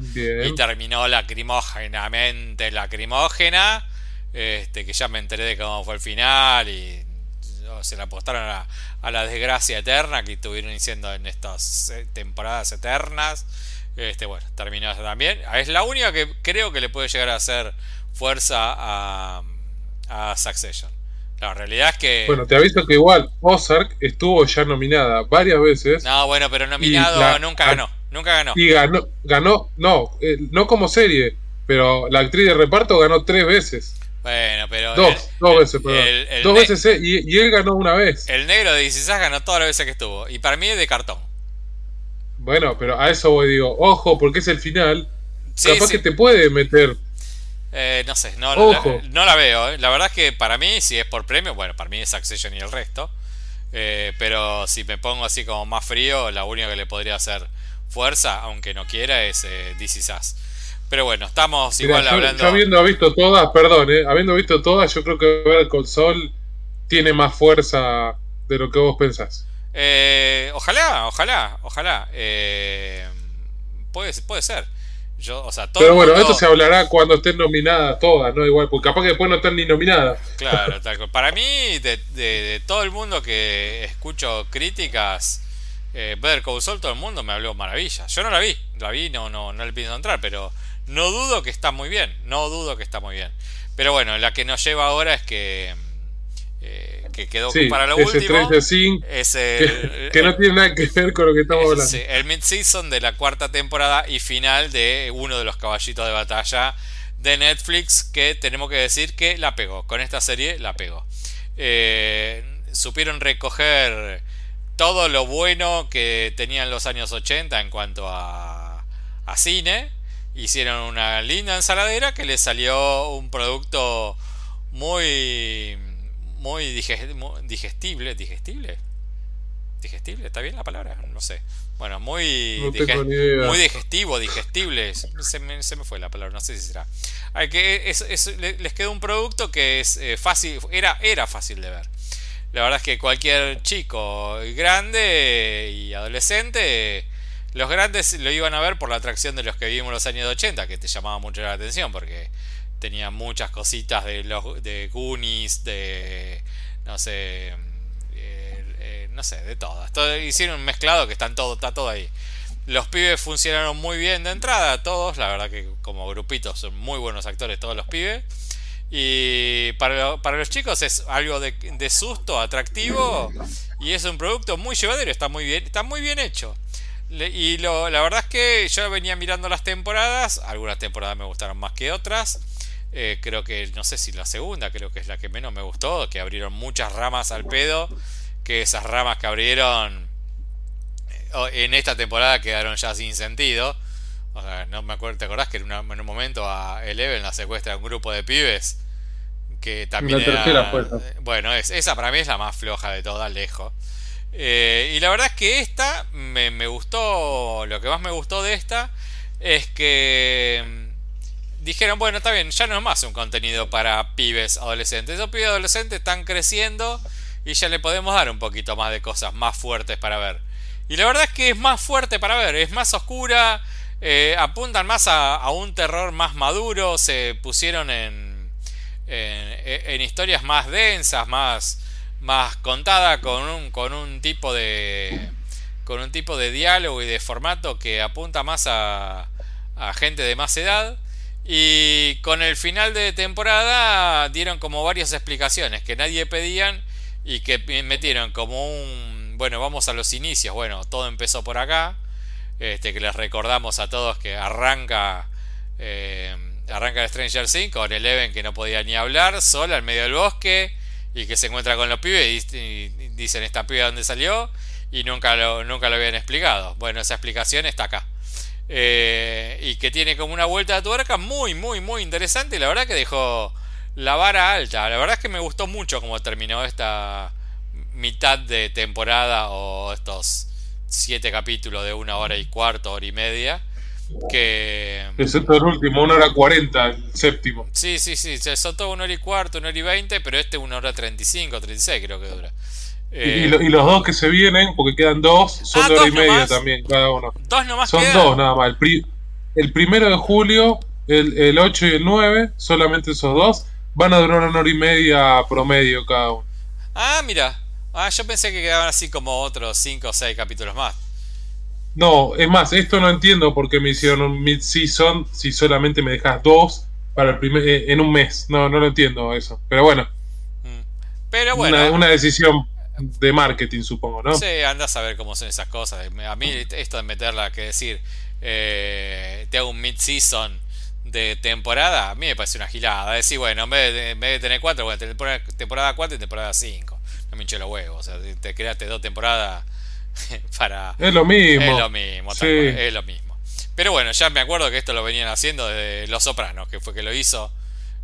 Y terminó lacrimógenamente lacrimógena. Este, que ya me enteré de cómo fue el final y se la apostaron a, a la desgracia eterna que estuvieron diciendo en estas eh, temporadas eternas. Este, bueno, terminó también. Es la única que creo que le puede llegar a hacer fuerza a, a Succession. La realidad es que. Bueno, te aviso que igual Ozark estuvo ya nominada varias veces. No, bueno, pero nominado nunca ganó. Nunca ganó. Y ganó, ganó no, eh, no como serie, pero la actriz de reparto ganó tres veces. Bueno, pero. Dos, dos veces, perdón. dos veces eh, y, él ganó una vez. El negro de 16 ganó todas las veces que estuvo. Y para mí es de cartón. Bueno, pero a eso voy, digo, ojo, porque es el final. capaz que te puede meter. Eh, no sé, no, La, no la veo. Eh. La verdad es que para mí, si es por premio, bueno, para mí es Accession y el resto. Eh, pero si me pongo así como más frío, la única que le podría hacer fuerza, aunque no quiera, es eh, DC Pero bueno, estamos igual hablando. habiendo visto todas, perdón, eh, habiendo visto todas, yo creo que ver el console tiene más fuerza de lo que vos pensás. Eh, ojalá, ojalá, ojalá. Eh, puede, puede ser. Yo, o sea, Pero bueno, esto se hablará cuando estén nominadas todas, ¿no? Igual, porque capaz que después no están ni nominadas. Claro, (laughs) tal Para mí, de, todo el mundo que escucho críticas, eh, Better Call todo el mundo me habló maravillas. Yo no la vi, la vi, no, no, no le pienso entrar, pero no dudo que está muy bien, no dudo que está muy bien. Pero bueno, la que nos lleva ahora es que eh, que quedó para lo último. es el, (laughs) que, no tiene nada que ver con lo que estamos hablando. el mid-season de la cuarta temporada y final de uno de los caballitos de batalla de Netflix que tenemos que decir que la pegó. Con esta serie la pegó. Eh, supieron recoger todo lo bueno que tenían los años 80 en cuanto a, a cine. Hicieron una linda ensaladera que les salió un producto muy muy digestible, digestible, digestible, ¿está bien la palabra? No sé. Bueno, muy, muy digestivo, digestible. Se me, se me, fue la palabra, no sé si será. Hay que les quedó un producto que es eh, fácil, era, era fácil de ver. La verdad es que cualquier chico grande y adolescente, los grandes lo iban a ver por la atracción de los que vivimos en los años 80, que te llamaba mucho la atención, porque tenía muchas cositas de los de Goonies, de no sé, no sé, de. Todo, hicieron un mezclado que están todo, está todo ahí. Los pibes funcionaron muy bien de entrada, todos. La verdad que como grupitos son muy buenos actores todos los pibes. Y para, para los chicos es algo de, de, susto, atractivo. Y es un producto muy llevadero, está muy bien, está muy bien hecho. y lo, la verdad es que yo venía mirando las temporadas. Algunas temporadas me gustaron más que otras. Eh, creo que, no sé si la segunda, creo que es la que menos me gustó. Que abrieron muchas ramas al pedo que esas ramas que abrieron eh, en esta temporada quedaron ya sin sentido. O sea, no me acuerdo, ¿te acordás que en, un momento a Eleven la secuestra un grupo de pibes? Que también era, eh, Bueno, es, esa para mí es la más floja de todas, lejos. Eh, y la verdad es que esta me, me, gustó, lo que más me gustó de esta es que dijeron, bueno, está bien, ya no es más un contenido para pibes adolescentes. Esos pibes adolescentes están creciendo y ya le podemos dar un poquito más de cosas más fuertes para ver. Y la verdad es que es más fuerte para ver, es más oscura, eh, apuntan más a, un terror más maduro, se pusieron en, en, historias más densas, más, más contadas con un, con un tipo de con un tipo de diálogo y de formato que apunta más a, a gente de más edad. Y con el final de temporada dieron como varias explicaciones que nadie pedían y que metieron como un, bueno, vamos a los inicios, bueno, todo empezó por acá, este, que les recordamos a todos que arranca, eh, arranca Stranger Things con Eleven que no podía ni hablar, sola en medio del bosque, y que se encuentra con los pibes y, dicen esta piba dónde salió, y nunca lo, nunca lo habían explicado. Bueno, esa explicación está acá. Eh, y que tiene como una vuelta de tuerca muy, muy, muy interesante, y la verdad que dejó la vara alta. La verdad es que me gustó mucho cómo terminó esta mitad de temporada o estos siete capítulos de una hora y cuarto, hora y media. Que. Excepto el último, una hora cuarenta, el séptimo. Sí, sí, sí. Se soltó una hora y cuarto, una hora y veinte, pero este una hora treinta y cinco, treinta y seis creo que dura. Y, los dos que se vienen, porque quedan dos, son ah, de hora y media también, cada uno. Dos nomás Son dos nada más. El, el, primero de julio, el, el 8 y el 9, solamente esos dos van a durar una hora y media promedio cada uno. Ah, mira. Ah, yo pensé que quedaban así como otros 5 o 6 capítulos más. No, es más, esto no entiendo por qué me hicieron un mid-season si solamente me dejas dos para el primer, eh, en un mes. No, no lo entiendo eso. Pero bueno. Mm. Pero bueno. Una, decisión de marketing, supongo, ¿no? Sí, anda a saber cómo son esas cosas. A mí esto de meterla, que decir, eh, te hago un mid-season de temporada, a mí me parece una gilada. Decir, bueno, en vez de, en vez de tener cuatro, bueno, temporada, temporada 4 y temporada 5. No me hinché los huevos. O sea, te creaste dos temporadas (laughs) para. Es lo mismo. Es lo mismo, es lo mismo. Pero bueno, ya me acuerdo que esto lo venían haciendo desde Los Sopranos, que fue que lo hizo.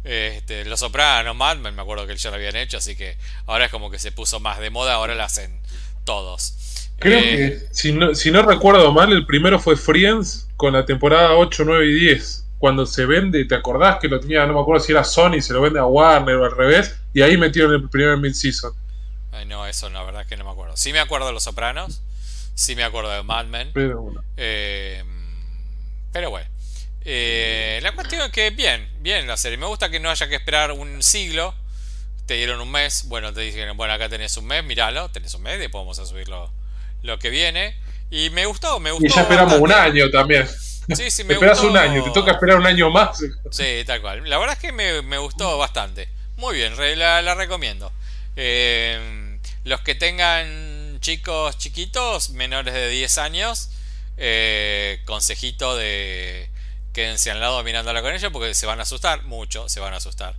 Este, Los Sopranos, Mad Men, me acuerdo que ya lo habían hecho, así que ahora es como que se puso más de moda, ahora lo hacen todos. Creo eh, que, si no, si no recuerdo mal, el primero fue Friends con la temporada 8, 9 y 10 cuando se vende, ¿te acordás que lo tenía, no me acuerdo si era Sony, se lo vende a Warner o al revés? Y ahí metieron el primer mid-season. Ay, no, eso la verdad es que no me acuerdo. Sí me acuerdo de Los Sopranos, sí me acuerdo de Mad Men. Pero bueno. Eh, pero bueno. Eh, la cuestión es que bien, bien la serie. Me gusta que no haya que esperar un siglo. Te dieron un mes. Bueno, te dijeron, bueno, acá tenés un mes, míralo, tenés un mes, vamos a subir lo, que viene. Y me gustó, me gustó. Y ya esperamos un año también. Sí, sí, (laughs) me Esperas un año, te toca esperar un año más. Sí, tal cual. La verdad es que me, gustó bastante. Muy bien, la, recomiendo. Eh, los que tengan chicos chiquitos, menores de 10 años, eh, consejito de quédense al lado mirándola con ellos porque se van a asustar, mucho se van a asustar.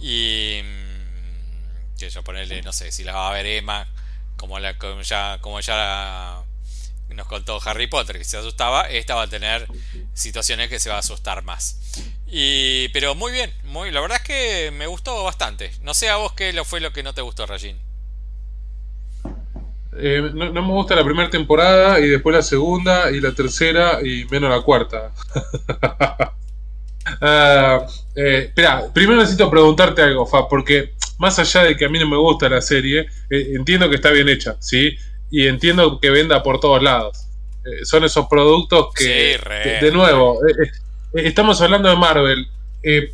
Y mm, que yo ponerle, no sé, si la va a ver Emma, como, la, como ya, como ya nos contó Harry Potter que se asustaba, esta va a tener situaciones que se va a asustar más. Y, pero muy bien, muy, la verdad es que me gustó bastante. No sé a vos qué lo fue lo que no te gustó, Rajin. Eh, no, me gusta la primera temporada y después la segunda y la tercera y menos la cuarta. (laughs) Eh, espera, primero necesito preguntarte algo, Fa, porque más allá de que a mí no me gusta la serie, eh, entiendo que está bien hecha, ¿sí? y entiendo que venda por todos lados. Eh, son esos productos que, de, nuevo, eh, eh, estamos hablando de Marvel.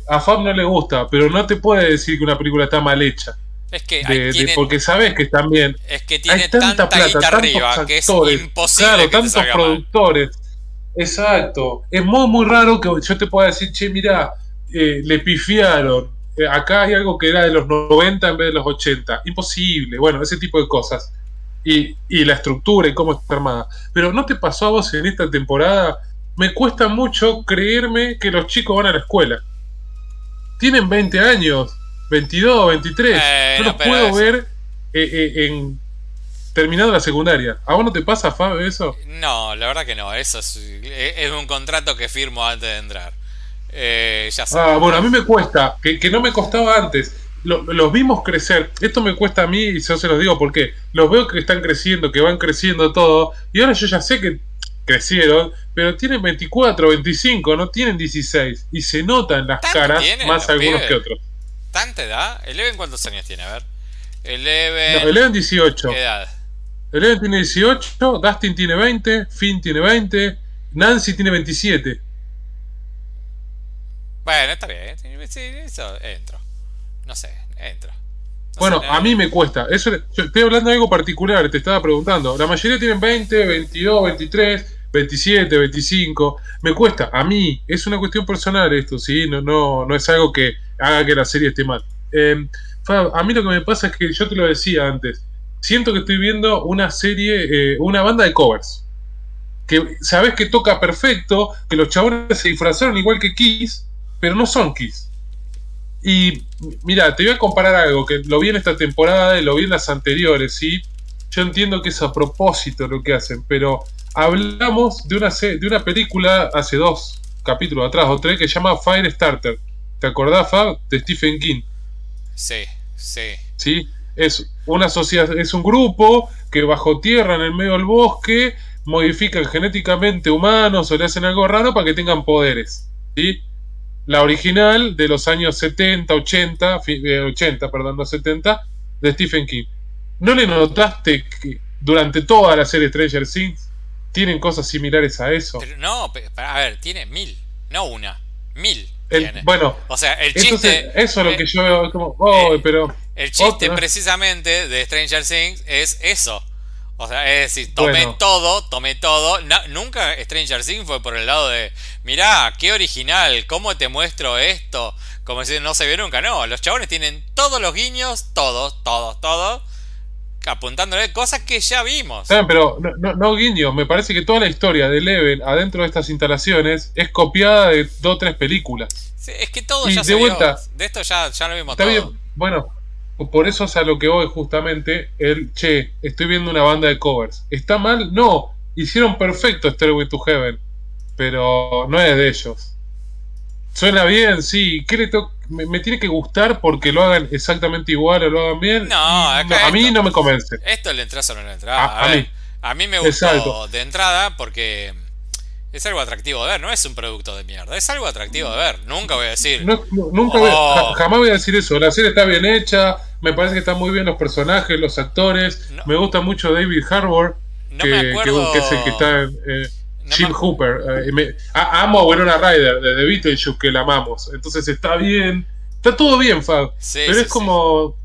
a Fab no le gusta, pero no te puede decir que una película está mal hecha. Es que porque sabes que también es que tiene hay tanta plata, tantos arriba que es imposible claro, tantos productores. Exacto. Es muy muy raro que yo te pueda decir, che, mira, eh, le pifiaron. Eh, acá hay algo que era de los 90 en vez de los 80. Imposible. Bueno, ese tipo de cosas. Y, y la estructura y cómo está armada. Pero ¿no te pasó a vos en esta temporada? Me cuesta mucho creerme que los chicos van a la escuela. Tienen 20 años 22, 23. no los puedo ver eh, eh, en terminado la secundaria. ¿A vos no te pasa, Fab, eso? No, la verdad que no. Eso es, es un contrato que firmo antes de entrar. Eh, ya sé. Ah, bueno, a mí me cuesta, que, que no me costaba antes. los vimos crecer. Esto me cuesta a mí y yo se los digo porque los veo que están creciendo, que van creciendo todo. Y ahora yo ya sé que crecieron, pero tienen 24, 25, no tienen 16. Y se notan las caras más algunos que otros. ¿Tanta edad? ¿Eleven cuántos años tiene? A ver. Eleven. No, Eleven 18. ¿Qué edad? Eleven tiene 18, Dustin tiene 20, Finn tiene 20, Nancy tiene 27. Bueno, está bien. Sí, eso entro. No sé, entro. bueno, a mí me cuesta. Eso, yo estoy hablando de algo particular, te estaba preguntando. La mayoría tienen 20, 22, 23, 27, 25. Me cuesta. A mí, es una cuestión personal esto, ¿sí? No, no, no es algo que haga que la serie esté mal. Em, a mí lo que me pasa es que yo te lo decía antes. Siento que estoy viendo una serie, eh, una banda de covers. Que sabes que toca perfecto, que los chabones se disfrazaron igual que Kiss, pero no son Kiss. Y mira, te voy a comparar algo que lo vi en esta temporada y lo vi en las anteriores, ¿sí? Yo entiendo que es a propósito lo que hacen, pero hablamos de una, de una película hace dos capítulos atrás o tres que se llama Firestarter ¿Te acordás, Fab? De Stephen King. Sí, sí. Sí, es una sociedad, es un grupo que bajo tierra en el medio del bosque modifican genéticamente humanos o le hacen algo raro para que tengan poderes. ¿sí? La original de los años 70, 80, 80, perdón, no 70, de Stephen King. ¿No le notaste que durante toda la serie Stranger Things tienen cosas similares a eso? no, a ver, tiene mil, no una, mil bueno, o sea, el chiste. eso es lo que yo veo como, oh, pero. El chiste precisamente de Stranger Things es eso. O sea, es decir, tomé todo, tomé todo. nunca Stranger Things fue por el lado de, mirá, qué original, cómo te muestro esto. Como si no se vio nunca. No, los chabones tienen todos los guiños, todos, todos, todos apuntándole cosas que ya vimos. pero no, no, guiño, me parece que toda la historia de Leven adentro de estas instalaciones es copiada de dos o tres películas. es que todo ya de se vuelta, De esto ya, ya lo vimos todo. Bueno, por eso es a lo que voy justamente, el, che, estoy viendo una banda de covers. ¿Está mal? No, hicieron perfecto Stairway to Heaven, pero no es de ellos. Suena bien, sí. ¿Qué le me, tiene que gustar porque lo hagan exactamente igual o lo hagan bien. No, a mí no me convence. Esto le entras o no le entras. A, mí. a mí me gustó de entrada porque es algo atractivo de ver, no es un producto de mierda, es algo atractivo de ver. Nunca voy a decir. nunca oh. jamás voy a decir eso. La serie está bien hecha, me parece que están muy bien los personajes, los actores. Me gusta mucho David Harbour, que, que, es el que está en. Eh, Jim Hooper. Eh, amo a Winona Ryder de The Beatles, que la amamos. Entonces está bien. Está todo bien, Fab. pero es como.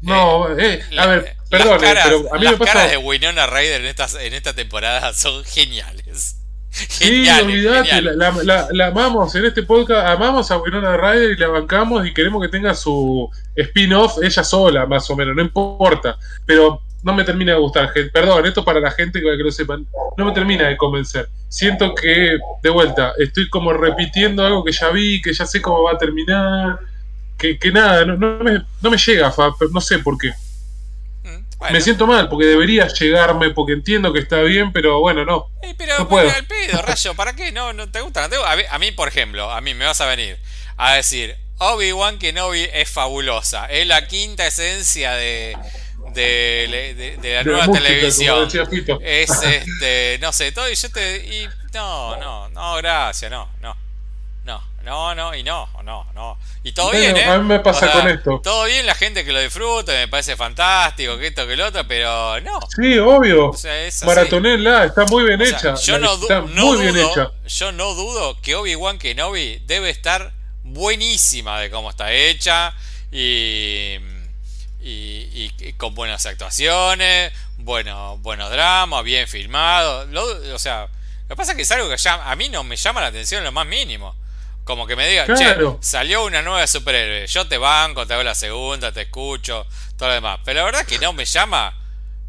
No, eh, eh a ver, perdón, pero a mí las me pasa. caras de Winona Ryder en, esta, en esta temporada son geniales. Sí, olvidate, la, la, amamos en este podcast, amamos a Winona Ryder y la bancamos y queremos que tenga su spin-off ella sola, más o menos, no importa. Pero no me termina de gustar. Perdón, esto para la gente que, lo sepan. No me termina de convencer. Siento que, de vuelta, estoy como repitiendo algo que ya vi, que ya sé cómo va a terminar. Que, que nada, no, no, me, no me llega, no sé por qué. Mm, me siento mal porque debería llegarme porque entiendo que está bien, pero bueno, no. pero no puedo. al pedo, (laughs) rayo, ¿para qué? No, no te gusta. A mí, a mí, por ejemplo, a mí me vas a venir a decir, Obi-Wan Kenobi es fabulosa. Es la quinta esencia de, de, de, la nueva televisión. Es (laughs) este, no sé, todo y yo te y no, no, no, gracias, no, no. No, no, no, y no, no, no. Y todo bien, ¿eh? A mí me pasa con esto. Todo bien, la gente que lo disfruta, me parece fantástico, que esto, que lo otro, pero no. Sí, obvio. O Maratonela, está muy bien hecha. Yo no, está muy bien hecha. Yo no dudo que Obi-Wan Kenobi debe estar buenísima de cómo está hecha y, y, con buenas actuaciones, bueno, buenos dramas, bien filmado. o sea, lo que pasa es que es algo que ya, a mí no me llama la atención en lo más mínimo. Como que me diga che, salió una nueva superhéroe, yo te banco, te hago la segunda, te escucho, todo lo demás. Pero la verdad es que no me llama,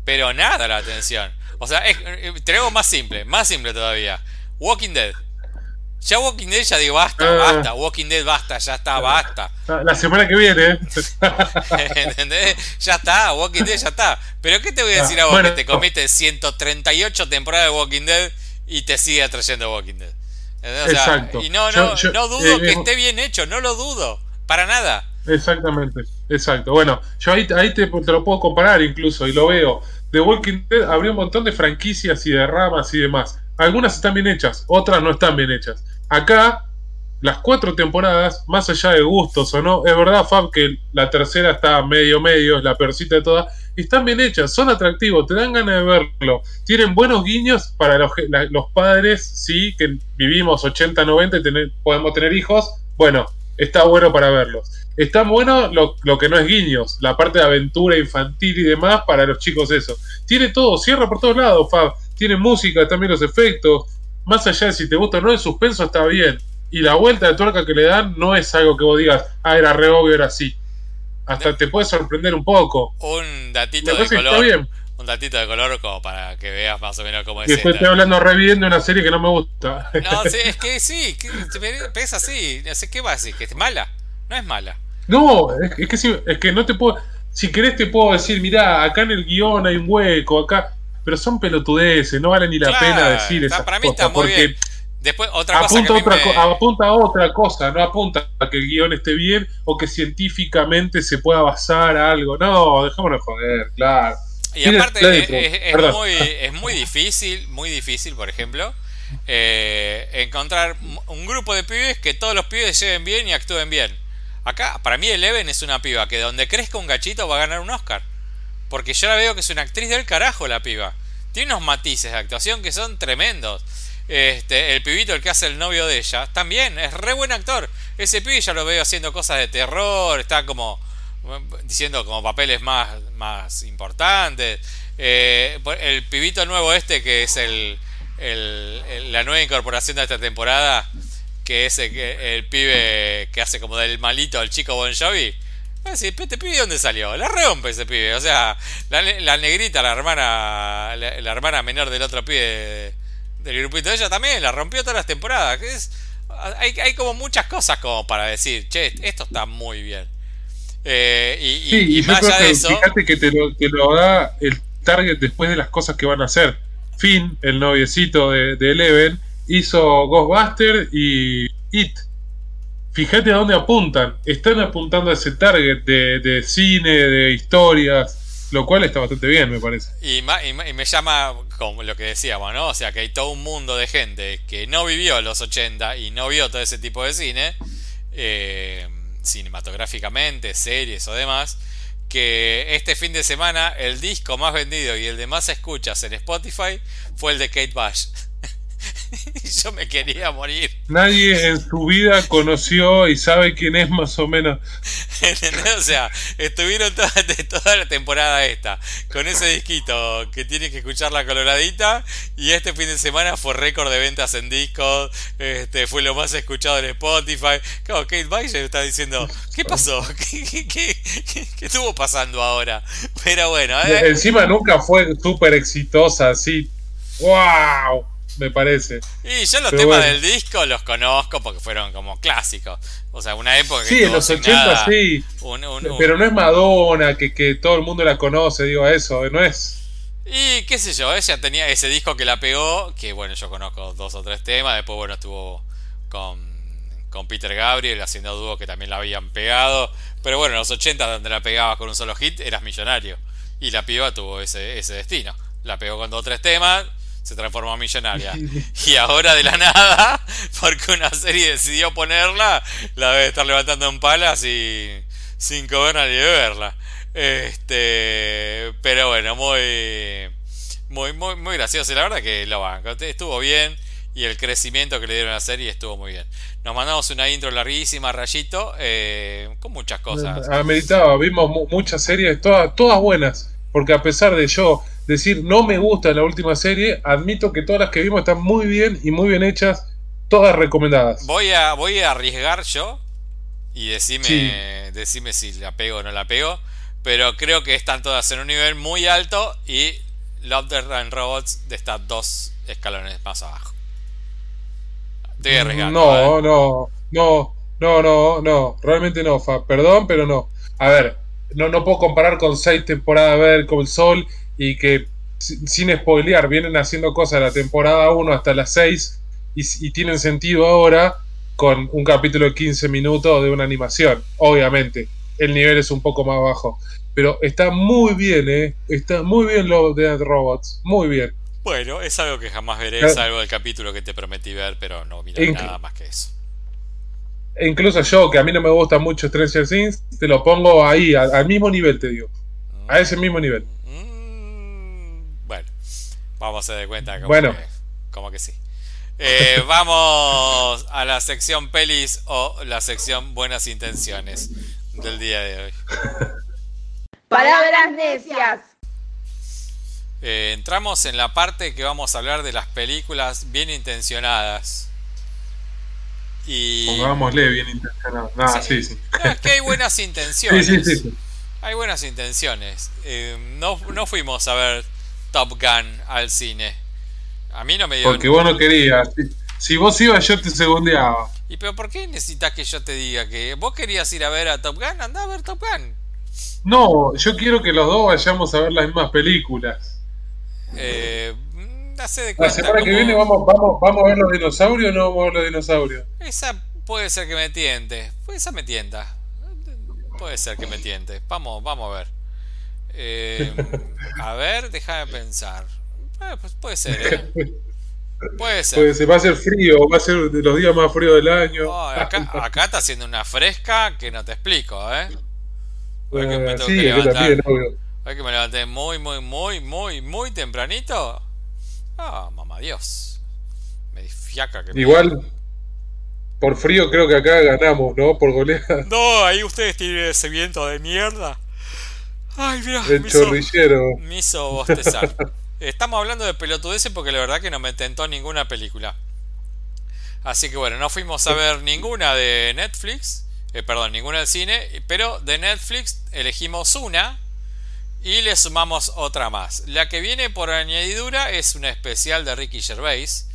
pero nada la atención. O sea, es, eh, te lo más simple, más simple todavía. Walking Dead. Ya Walking Dead ya digo, basta, ah. basta, Walking Dead basta, ya está, basta. La semana que viene, ¿eh? (laughs) ¿Entendés? Ya está, Walking Dead ya está. Pero ¿qué te voy a decir a vos que te comiste 138 temporadas de Walking Dead y te sigue atrayendo Walking Dead? Exacto. Y no, no, no dudo que eh, esté bien hecho, no lo dudo, para nada. Exactamente, exacto. Bueno, yo ahí, ahí te, te, lo puedo comparar incluso y lo veo. The Walking Dead habría un montón de franquicias y de ramas y demás. Algunas están bien hechas, otras no están bien hechas. Acá, las cuatro temporadas, más allá de gustos o no, es verdad, Fab, que la tercera está medio medio, es la peorcita de todas, están bien hechas, son atractivos, te dan ganas de verlo. Tienen buenos guiños para los, padres, sí, que vivimos 80, 90 y podemos tener hijos. Bueno, está bueno para verlos. Está bueno lo, que no es guiños, la parte de aventura infantil y demás para los chicos eso. Tiene todo, cierra por todos lados, Fab. Tiene música, también los efectos. Más allá de si te gusta o no, el suspenso está bien. Y la vuelta de tuerca que le dan no es algo que vos digas, ah, era re obvio, era así. Hasta te puede sorprender un poco. Un datito de color. Un datito de color como para que veas más o menos cómo es. después estoy hablando re bien de una serie que no me gusta. No, sí, es que sí, que, pesa así. No sé qué va a decir, que es mala. No es mala. No, es, que, es que no te puedo. Si querés, te puedo decir, mirá, acá en el guion hay un hueco, acá. Pero son pelotudeces, no vale ni la pena decir eso. Para mí está muy bien. Después, otra apunta, otra, apunta a otra cosa, no apunta a que el guion esté bien o que científicamente se pueda basar a algo. No, dejémonos joder, claro. Y aparte es, muy, (laughs) es, muy, difícil, muy difícil, por ejemplo, eh, encontrar un grupo de pibes que todos los pibes lleven bien y actúen bien. Acá, para mí Eleven es una piba que donde crezca un gachito va a ganar un Oscar. Porque yo la veo que es una actriz del carajo la piba. Tiene unos matices de actuación que son tremendos. Este, el pibito, el que hace el novio de ella, también es re buen actor. Ese pibe ya lo veo haciendo cosas de terror, está como diciendo como papeles más, más importantes. Eh, el pibito nuevo este que es el, la nueva incorporación de esta temporada, que es el, pibe que hace como del malito al chico Bon Jovi. ¿Este pibe dónde salió? La rompe ese pibe. O sea, la, negrita, la hermana la, hermana menor del otro pibe del grupito de ella también, la rompió todas las temporadas. Es, hay, hay como muchas cosas como para decir, che, esto está muy bien. Eh, y, más allá de eso. Fíjate que te lo, te lo da el target después de las cosas que van a hacer. Finn, el noviecito de, de Eleven, hizo Ghostbuster y It. Fíjate a dónde apuntan. Están apuntando a ese target de, cine, de historias, lo cual está bastante bien, me parece. Y, y, me llama, como lo que decíamos, ¿no? O sea, que hay todo un mundo de gente que no vivió los 80 y no vio todo ese tipo de cine, eh, cinematográficamente, series o demás, que este fin de semana el disco más vendido y el de más escuchas en Spotify fue el de Kate Bush. (laughs) Yo me quería morir. Nadie en su vida conoció y sabe quién es más o menos. (laughs) o sea, estuvieron toda, toda, la temporada esta con ese disquito que tienes que escuchar la coloradita y este fin de semana fue récord de ventas en discos, este, fue lo más escuchado en Spotify. Claro, Kate Bailer está diciendo, ¿qué pasó? (laughs) ¿Qué, qué, estuvo pasando ahora? Pero bueno. ¿eh? Encima nunca fue súper exitosa, así. ¡Wow! Me parece. Y yo los temas del disco los conozco porque fueron como clásicos. O sea, una época que. Sí, en los 80 sí. Pero no es Madonna, que, que, todo el mundo la conoce, digo eso, no es. Y qué sé yo, ella tenía ese disco que la pegó, que bueno, yo conozco dos o tres temas. Después, bueno, estuvo con, con Peter Gabriel haciendo dúo que también la habían pegado. Pero bueno, en los 80, donde la pegabas con un solo hit, eras millonario. Y la piba tuvo ese, ese destino. La pegó con dos o tres temas se transformó en millonaria. (laughs) Y ahora de la nada, (laughs) porque una serie decidió ponerla, la debe estar levantando en palas y sin comer nadie verla. Este, pero bueno, muy, muy, muy, muy gracioso. La verdad que lo banco. Estuvo bien. y el crecimiento que le dieron a la serie estuvo muy bien. Nos mandamos una intro larguísima, Rayito, eh, con muchas cosas. Ameritaba, vimos muchas series, todas, todas buenas, porque a pesar de yo decir no me gusta la última serie, admito que todas las que vimos están muy bien y muy bien hechas, todas recomendadas. Voy a, voy a arriesgar yo y decime, decime si la pego o no la pego, pero creo que están todas en un nivel muy alto y Love, the and Robots está dos escalones más abajo. Estoy arriesgando. No, ¿eh? no, no, no, no, no, realmente no, Fa. Perdón, pero no. A ver, no, no puedo comparar con seis temporadas de ver con el sol y que sin spoilear vienen haciendo cosas de la temporada 1 hasta las 6 y, tienen sentido ahora con un capítulo de 15 minutos de una animación. Obviamente, el nivel es un poco más bajo. Pero está muy bien, ¿eh? Está muy bien lo de Robots. Muy bien. Bueno, es algo que jamás veré. Es algo del capítulo que te prometí ver, pero no miré nada más que eso. E incluso yo, que a mí no me gusta mucho Stranger Things, te lo pongo ahí, al, mismo nivel, te digo. A ese mismo nivel. Vamos a dar cuenta como, bueno. que, como que sí. Eh, (laughs) vamos a la sección pelis o la sección buenas intenciones del día de hoy. Palabras necias. Eh, entramos en la parte que vamos a hablar de las películas bien intencionadas. Y... Pongámosle bien intencionadas. sí, sí. es que hay buenas intenciones. (laughs) sí, sí, sí. Hay buenas intenciones. Eh, no, no fuimos a ver Top Gun al cine. A mí no me dio. Porque vos no querías. Si, vos ibas, yo te segundeaba. ¿Y pero por qué necesitas que yo te diga que vos querías ir a ver a Top Gun? Anda a ver Top Gun. No, yo quiero que los dos vayamos a ver las mismas películas. Eh, mm, de La semana que viene vamos, vamos, vamos a ver los dinosaurios o no vamos a ver los dinosaurios. Esa puede ser que me tiente. Esa me tienta. Puede ser que me tiente. Vamos, vamos a ver. Eh, a ver, déjame pensar. Ah, pues puede ser, ¿eh? Puede ser. va a ser frío, va a ser de los días más fríos del año. acá, está haciendo una fresca que no te explico, ¿eh? Hoy que me sí, que levantar, hoy que me levanté muy, muy, muy, muy, muy tempranito. Ah, mamá Dios. Me fiaca que Igual, por frío creo que acá ganamos, ¿no? Por goleada. No, ahí ustedes tienen ese viento de mierda. Ay, mira. El chorrillero. me hizo bostezar. (laughs) Estamos hablando de pelotudeces porque la verdad que no me tentó ninguna película. Así que bueno, no fuimos a ver ninguna de Netflix, eh, perdón, ninguna del cine, pero de Netflix elegimos una y le sumamos otra más. La que viene por añadidura es una especial de Ricky Gervais.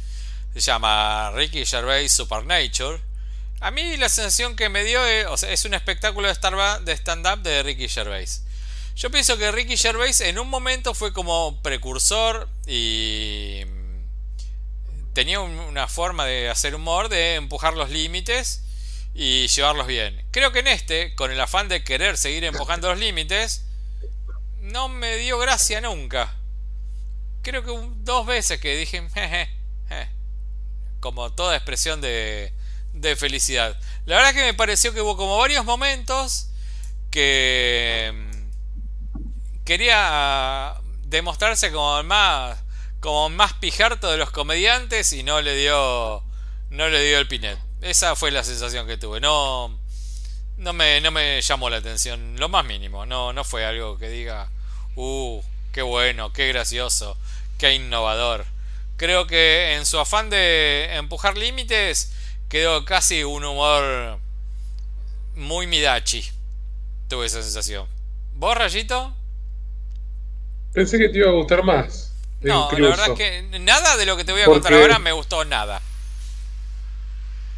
Se llama Ricky Gervais Supernature. A mí la sensación que me dio es, o sea, es un espectáculo de stand-up de Ricky Gervais. Yo pienso que Ricky Gervais en un momento fue como precursor y tenía una forma de hacer humor, de empujar los límites y llevarlos bien. Creo que en este, con el afán de querer seguir empujando los límites, no me dio gracia nunca. Creo que dos veces que dije, jeje, como toda expresión de, de felicidad. La verdad que me pareció que hubo como varios momentos que quería demostrarse como el más como más pijerto de los comediantes y no le dio no le dio el pinet. Esa fue la sensación que tuve. No no me, no me llamó la atención lo más mínimo. No no fue algo que diga, "Uh, qué bueno, qué gracioso, qué innovador." Creo que en su afán de empujar límites quedó casi un humor muy midachi. Tuve esa sensación. ¿Vos, Rayito? Pensé que te iba a gustar más. No, la verdad es que nada de lo que te voy a contar ahora me gustó nada.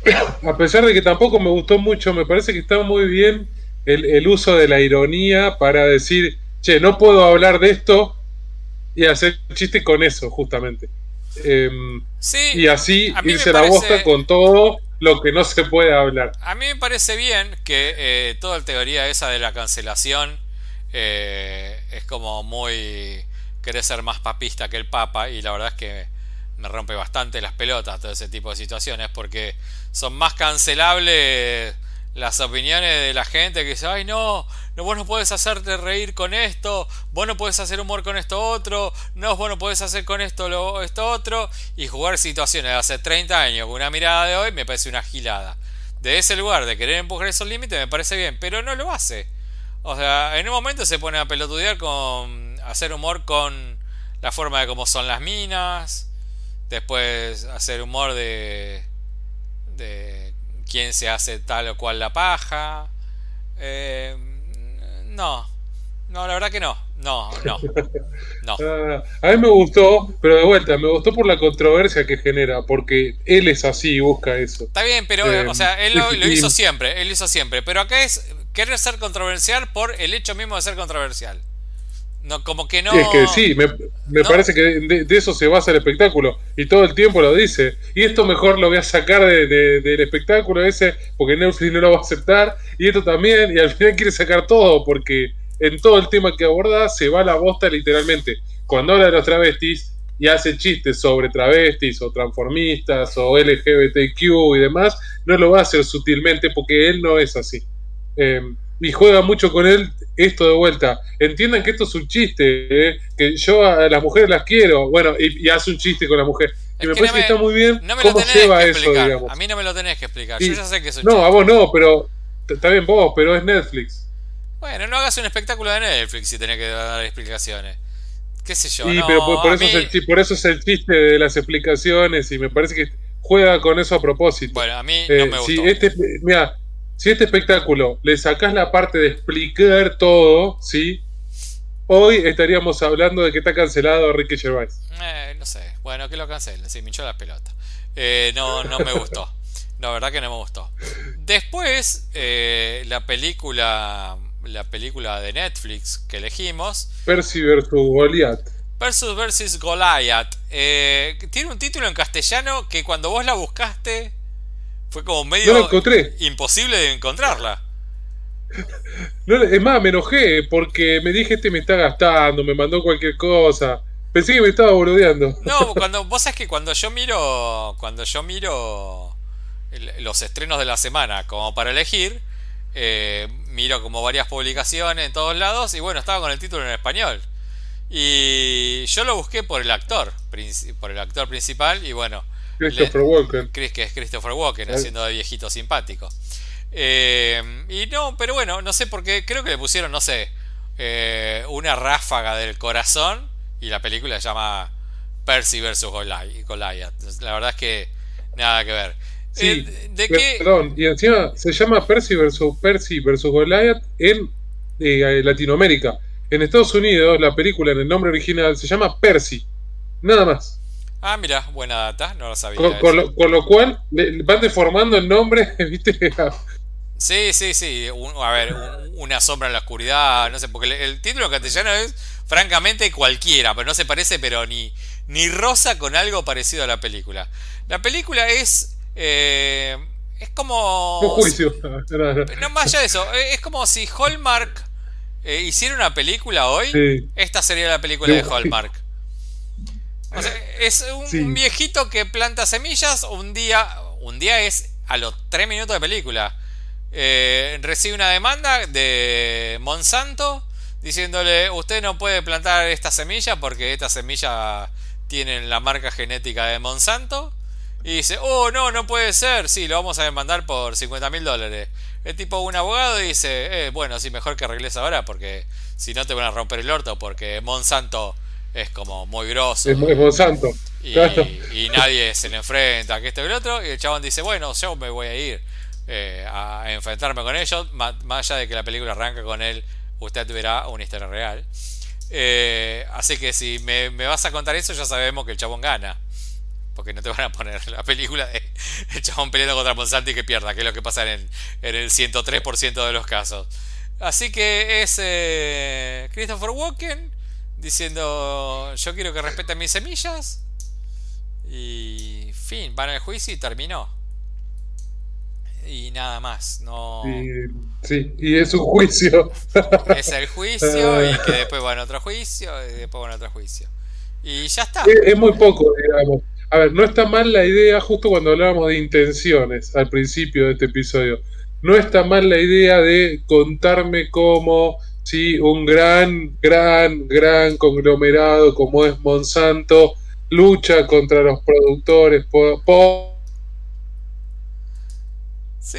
(coughs) A pesar de que tampoco me gustó mucho, me parece que está muy bien el, uso de la ironía para decir, che, no puedo hablar de esto y hacer chiste con eso, justamente. Em, sí, y así irse la bosta con todo lo que no se puede hablar. A mí me parece bien que eh, toda la teoría esa de la cancelación eh, es como muy querer ser más papista que el papa y la verdad es que me rompe bastante las pelotas todo ese tipo de situaciones porque son más cancelables las opiniones de la gente que dice, ay no, no, vos no puedes hacerte reír con esto, vos no puedes hacer humor con esto otro, no, vos no puedes hacer con esto lo, esto otro, y jugar situaciones de hace 30 años con una mirada de hoy me parece una gilada. De ese lugar de querer empujar esos límites me parece bien, pero no lo hace. O sea, en un momento se pone a pelotudear con hacer humor con la forma de cómo son las minas, después hacer humor de de quién se hace tal o cual la paja. Eh, no, no, la verdad que no. No, no. (laughs) no. Ah, a mí me gustó, pero de vuelta, me gustó por la controversia que genera, porque él es así y busca eso. Está bien, pero, eh, o sea, él lo, hizo siempre, él lo hizo siempre. Pero acá es querer ser controversial por el hecho mismo de ser controversial. No, como que no. es que sí, me, parece que de, eso se basa el espectáculo. Y todo el tiempo lo dice. Y esto mejor lo voy a sacar de, del espectáculo ese, porque Netflix no lo va a aceptar. Y esto también. Y al final quiere sacar todo, porque en todo el tema que aborda se va la bosta literalmente. Cuando habla de los travestis y hace chistes sobre travestis o transformistas o LGBTQ y demás, no lo va a hacer sutilmente porque él no es así. Eh, y juega mucho con él esto de vuelta. Entiendan que esto es un chiste, ¿eh? que yo a las mujeres las quiero. Bueno, y, hace un chiste con la mujer. Y me parece que está muy bien cómo lleva eso, digamos. A mí no me lo tenés que explicar. yo ya sé que es un No, a vos no, pero está bien vos, pero es Netflix. Bueno, no hagas un espectáculo de Netflix si tenés que dar explicaciones. ¿Qué sé yo? Sí, pero por, eso es el, por eso es el chiste de las explicaciones y me parece que juega con eso a propósito. Bueno, a mí no eh, me gustó. este, mira, si este espectáculo le sacás la parte de explicar todo, ¿sí? Hoy estaríamos hablando de que está cancelado Ricky Gervais. Eh, no sé, bueno, que lo cancelen, sí, me hinchó la pelota. Eh, no, no me gustó. La verdad que no me gustó. Después, eh, la película la película de Netflix que elegimos. Percy vs. Goliath. Versus vs. Goliath. Eh, tiene un título en castellano que cuando vos la buscaste fue como medio imposible de encontrarla. es más, me enojé porque me dije este me está gastando, me mandó cualquier cosa. Pensé que me estaba boludeando. No, (laughs) cuando vos sabés que cuando yo miro cuando yo miro los estrenos de la semana como para elegir, eh, miro como varias publicaciones en todos lados y bueno, estaba con el título en español. Y yo lo busqué por el actor, por el actor principal y bueno, Christopher Walken. Chris, que es Christopher Walken, haciendo de viejito simpático. Eh, y no, pero bueno, no sé por qué, creo que le pusieron, no sé, eh, una ráfaga del corazón y la película se llama Percy vs. Goliath. La verdad es que nada que ver. Sí, eh, ¿de qué? Perdón, y encima se llama Percy vs. Percy versus Goliath en Latinoamérica. En Estados Unidos, la película en el nombre original se llama Percy. Nada más. Ah, mira, buena data, no lo sabía. Con, lo, cual van deformando el nombre, (laughs) ¿viste? sí, sí, sí. a ver, una sombra en la oscuridad, no sé, porque el, título en castellano es francamente cualquiera, pero no se parece, pero ni, ni rosa con algo parecido a la película. La película es. Eh, es como. Un juicio. (laughs) no, más allá de eso, eh, es como si Hallmark eh, hiciera una película hoy. Esta sería la película de Hallmark es un viejito que planta semillas. Un día, un día es a los 3 minutos de película. Eh, recibe una demanda de Monsanto diciéndole: Usted no puede plantar esta semilla porque esta semilla tiene la marca genética de Monsanto. Y dice: Oh, no, no puede ser. Sí, lo vamos a demandar por 50 mil dólares. El tipo, un abogado, dice: eh, Bueno, sí, mejor que arregles ahora porque si no te van a romper el orto porque Monsanto es como muy grosso. Es, muy Monsanto. Y, y, nadie se le enfrenta, que esto y el otro. Y el chabón dice, bueno, yo me voy a ir eh, a enfrentarme con ellos. Más, allá de que la película arranca con él, usted verá una historia real. Eh, así que si me, vas a contar eso, ya sabemos que el chabón gana. Porque no te van a poner la película de el chabón peleando contra Monsanto y que pierda, que es lo que pasa en, en el 103% de los casos. Así que es eh, Christopher Walken diciendo yo quiero que respeten mis semillas y fin, van al juicio y terminó. Y nada más, no... sí, y es un juicio. (laughs) Es el juicio y que después van a otro juicio y después van a otro juicio. Y ya está. Es, muy poco, digamos. A ver, no está mal la idea justo cuando hablábamos de intenciones al principio de este episodio. no está mal la idea de contarme cómo si un gran, gran, gran conglomerado como es Monsanto lucha contra los productores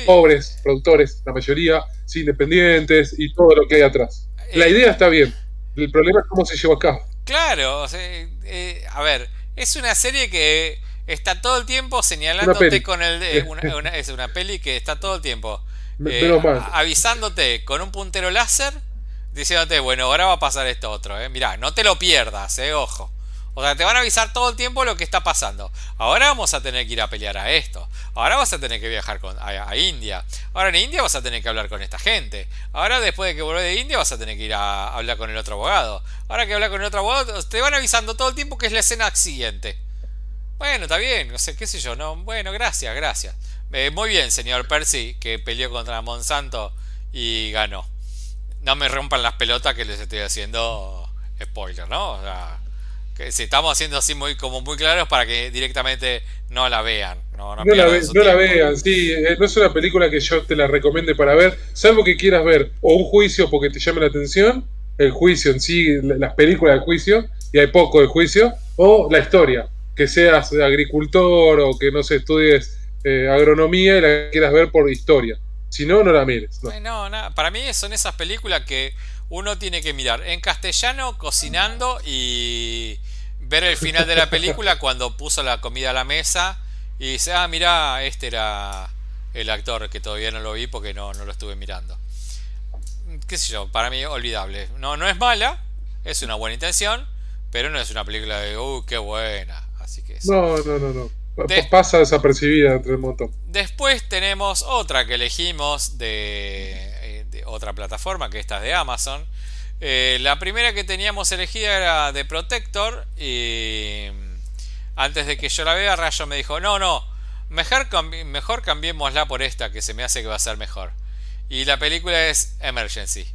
pobres, productores, la mayoría, independientes y todo lo que hay atrás. La eh, idea está bien, el problema es cómo se lleva a cabo. Claro, eh, a ver, es una serie que está todo el tiempo señalándote con el... (laughs) es una peli que está todo el tiempo eh, avisándote con un puntero láser, diciéndote, bueno, ahora va a pasar esto otro, eh. Mirá, no te lo pierdas, eh, ojo. O sea, te van a avisar todo el tiempo lo que está pasando. Ahora vamos a tener que ir a pelear a esto. Ahora vas a tener que viajar con, a, India. Ahora en India vas a tener que hablar con esta gente. Ahora después de que vuelvas de India vas a tener que ir a, hablar con el otro abogado. Ahora que hablar con el otro abogado, te van avisando todo el tiempo que es la escena siguiente. Bueno, está bien, no sé, qué sé yo, no. Bueno, gracias, gracias. Eh, muy bien, señor Percy, que peleó contra Monsanto y ganó. No me rompan las pelotas que les estoy haciendo spoiler, ¿no? O sea, que si estamos haciendo así muy como muy claros para que directamente no la vean. No, no, la, vean, sí. Eh, no es una película que yo te la recomiende para ver, salvo que quieras ver o un juicio porque te llame la atención, el juicio en sí, las películas de juicio, y hay poco de juicio, o la historia, que seas agricultor o que no se estudies eh, agronomía y la quieras ver por historia. Si no, no la mires. No. Para mí son esas películas que uno tiene que mirar en castellano, cocinando y ver el final de la película (laughs) cuando puso la comida a la mesa y dice, ah, mira, este era el actor que todavía no lo vi porque no, no lo estuve mirando. Qué sé yo, para mí olvidable. No, no es mala, es una buena intención, pero no es una película de, uh, qué buena. Así que... No, no, no, no pasa desapercibida entre el montón. Después tenemos otra que elegimos de, eh, otra plataforma, que esta es de Amazon. Eh, la primera que teníamos elegida era de Protector y mm, antes de que yo la vea, Rayo me dijo, no, no, mejor, mejor cambiémosla por esta, que se me hace que va a ser mejor. Y la película es Emergency.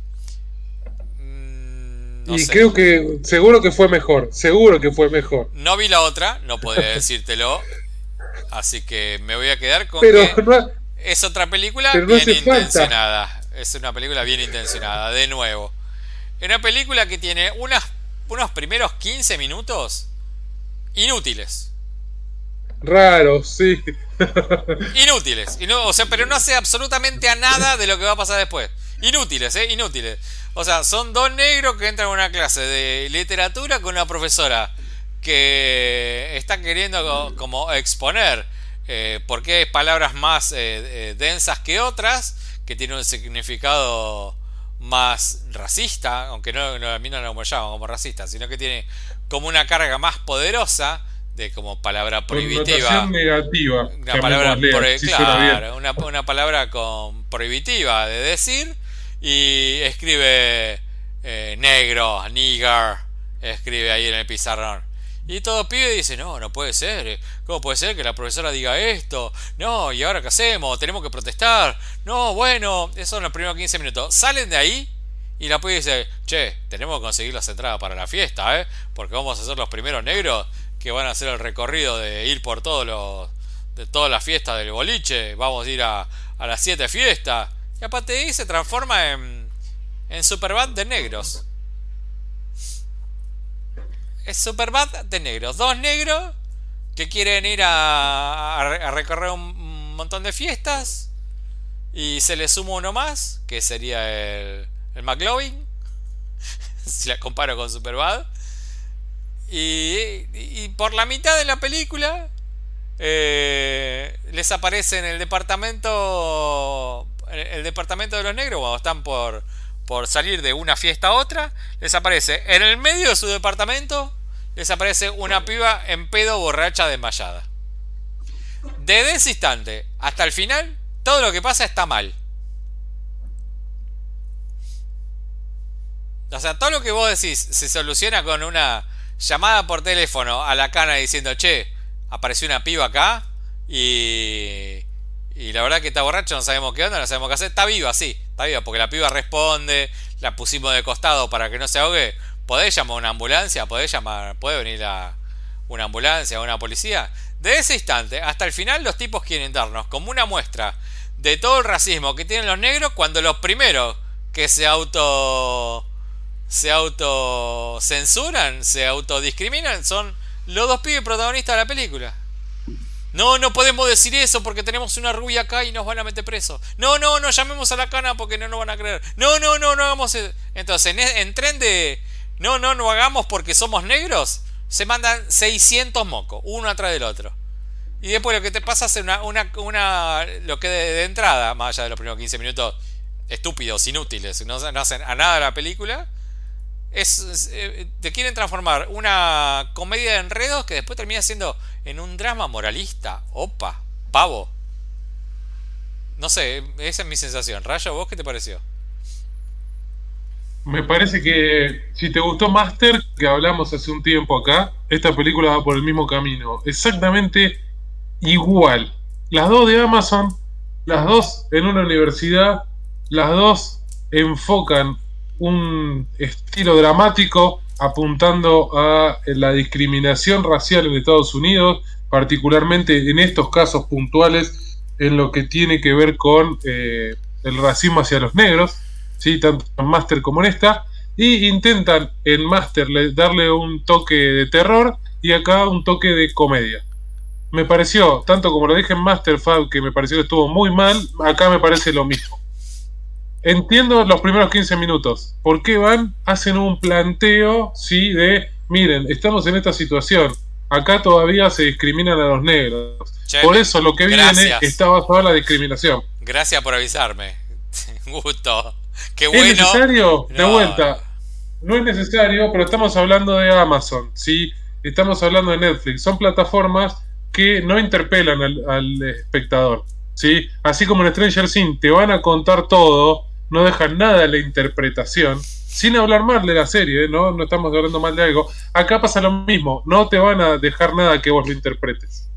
Mm, y creo que seguro que fue mejor, seguro que fue mejor. No vi la otra, no podría decírtelo. Así que me voy a quedar con que es otra película bien intencionada. Es una película bien intencionada, de nuevo. Una película que tiene unas, unos primeros 15 minutos inútiles. Raros, sí. Inútiles. o sea, pero no hace absolutamente a nada de lo que va a pasar después. Inútiles, ¿eh? Inútiles. O sea, son dos negros que entran a una clase de literatura con una profesora que está queriendo como exponer eh, por qué hay palabras más eh, eh, densas que otras, que tienen un significado más racista, aunque no, a mí no lo llaman como racista, sino que tiene como una carga más poderosa de como palabra prohibitiva. negativa. Una palabra, claro, una, una, palabra con prohibitiva de decir y escribe negro, nigger, escribe ahí en el pizarrón. Y todo pibe dice, no, no puede ser. ¿Cómo puede ser que la profesora diga esto? No, ¿y ahora qué hacemos? Tenemos que protestar. No, bueno, eso son los primeros 15 minutos. Salen de ahí y la pibe dice, che, tenemos que conseguir las entradas para la fiesta, ¿eh? Porque vamos a ser los primeros negros que van a hacer el recorrido de ir por todos los... de todas las fiestas del boliche. Vamos a ir a, a las 7 fiestas. Y aparte ahí se transforma en... en Superband de negros es Superbad de negros. Dos negros que quieren ir a, recorrer un montón de fiestas. Y se le suma uno más, que sería el, el McLovin. (laughs) si la comparo con Superbad. Y, y, por la mitad de la película eh, les aparece en el departamento el departamento de los negros cuando están por, por salir de una fiesta a otra, les aparece en el medio de su departamento, les aparece una piba en pedo borracha desmayada. Desde ese instante hasta el final, todo lo que pasa está mal. O sea, todo lo que vos decís se soluciona con una llamada por teléfono a la cana diciendo, che, apareció una piba acá y y la verdad que está borracho, no sabemos qué onda, no sabemos qué hacer. Está viva, sí, está viva, porque la piba responde, la pusimos de costado para que no se ahogue. ¿Podés llamar a una ambulancia? ¿Podés llamar? ¿Puede venir a una ambulancia o una policía? De ese instante hasta el final los tipos quieren darnos como una muestra de todo el racismo que tienen los negros cuando los primeros que se auto se autocensuran, se autodiscriminan son los dos pibes protagonistas de la película. No, no podemos decir eso porque tenemos una rubia acá y nos van a meter preso. No, no, no llamemos a la cana porque no nos van a creer. No, no, no, no hagamos eso. Entonces, en, en tren de no, no, no hagamos porque somos negros, se mandan 600 mocos, uno atrás del otro. Y después lo que te pasa es una, una, una lo que de, entrada, más allá de los primeros 15 minutos, estúpidos, inútiles, no, hacen a nada la película, es, eh, te quieren transformar una comedia de enredos que después termina siendo en un drama moralista. Opa, pavo. No sé, esa es mi sensación. Rayo, ¿vos qué te pareció? Me parece que si te gustó Master, que hablamos hace un tiempo acá, esta película va por el mismo camino. Exactamente igual. Las dos de Amazon, las dos en una universidad, las dos enfocan un estilo dramático apuntando a la discriminación racial en Estados Unidos, particularmente en estos casos puntuales en lo que tiene que ver con eh, el racismo hacia los negros, ¿sí? tanto en Master como en esta, y intentan en Master darle un toque de terror y acá un toque de comedia. Me pareció, tanto como lo dije en Master Fab, que me pareció que estuvo muy mal, acá me parece lo mismo. Entiendo los primeros 15 minutos. ¿Por qué van? Hacen un planteo, ¿sí? De, miren, estamos en esta situación. Acá todavía se discriminan a los negros. por eso lo que viene está basado en la discriminación. Gracias por avisarme. (laughs) Gusto. Qué bueno. ¿Es necesario? De vuelta. No es necesario, pero estamos hablando de Amazon, ¿sí? Estamos hablando de Netflix. Son plataformas que no interpelan al, al espectador. ¿sí? Así como en Stranger Things te van a contar todo, no dejan nada a la interpretación, sin hablar mal de la serie. ¿no? No estamos hablando mal de algo. Acá pasa lo mismo, no te van a dejar nada que vos lo interpretes.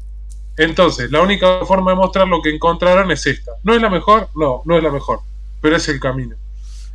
Entonces, la única forma de mostrar lo que encontraron es esta. ¿No es la mejor? No, no es la mejor, pero es el camino.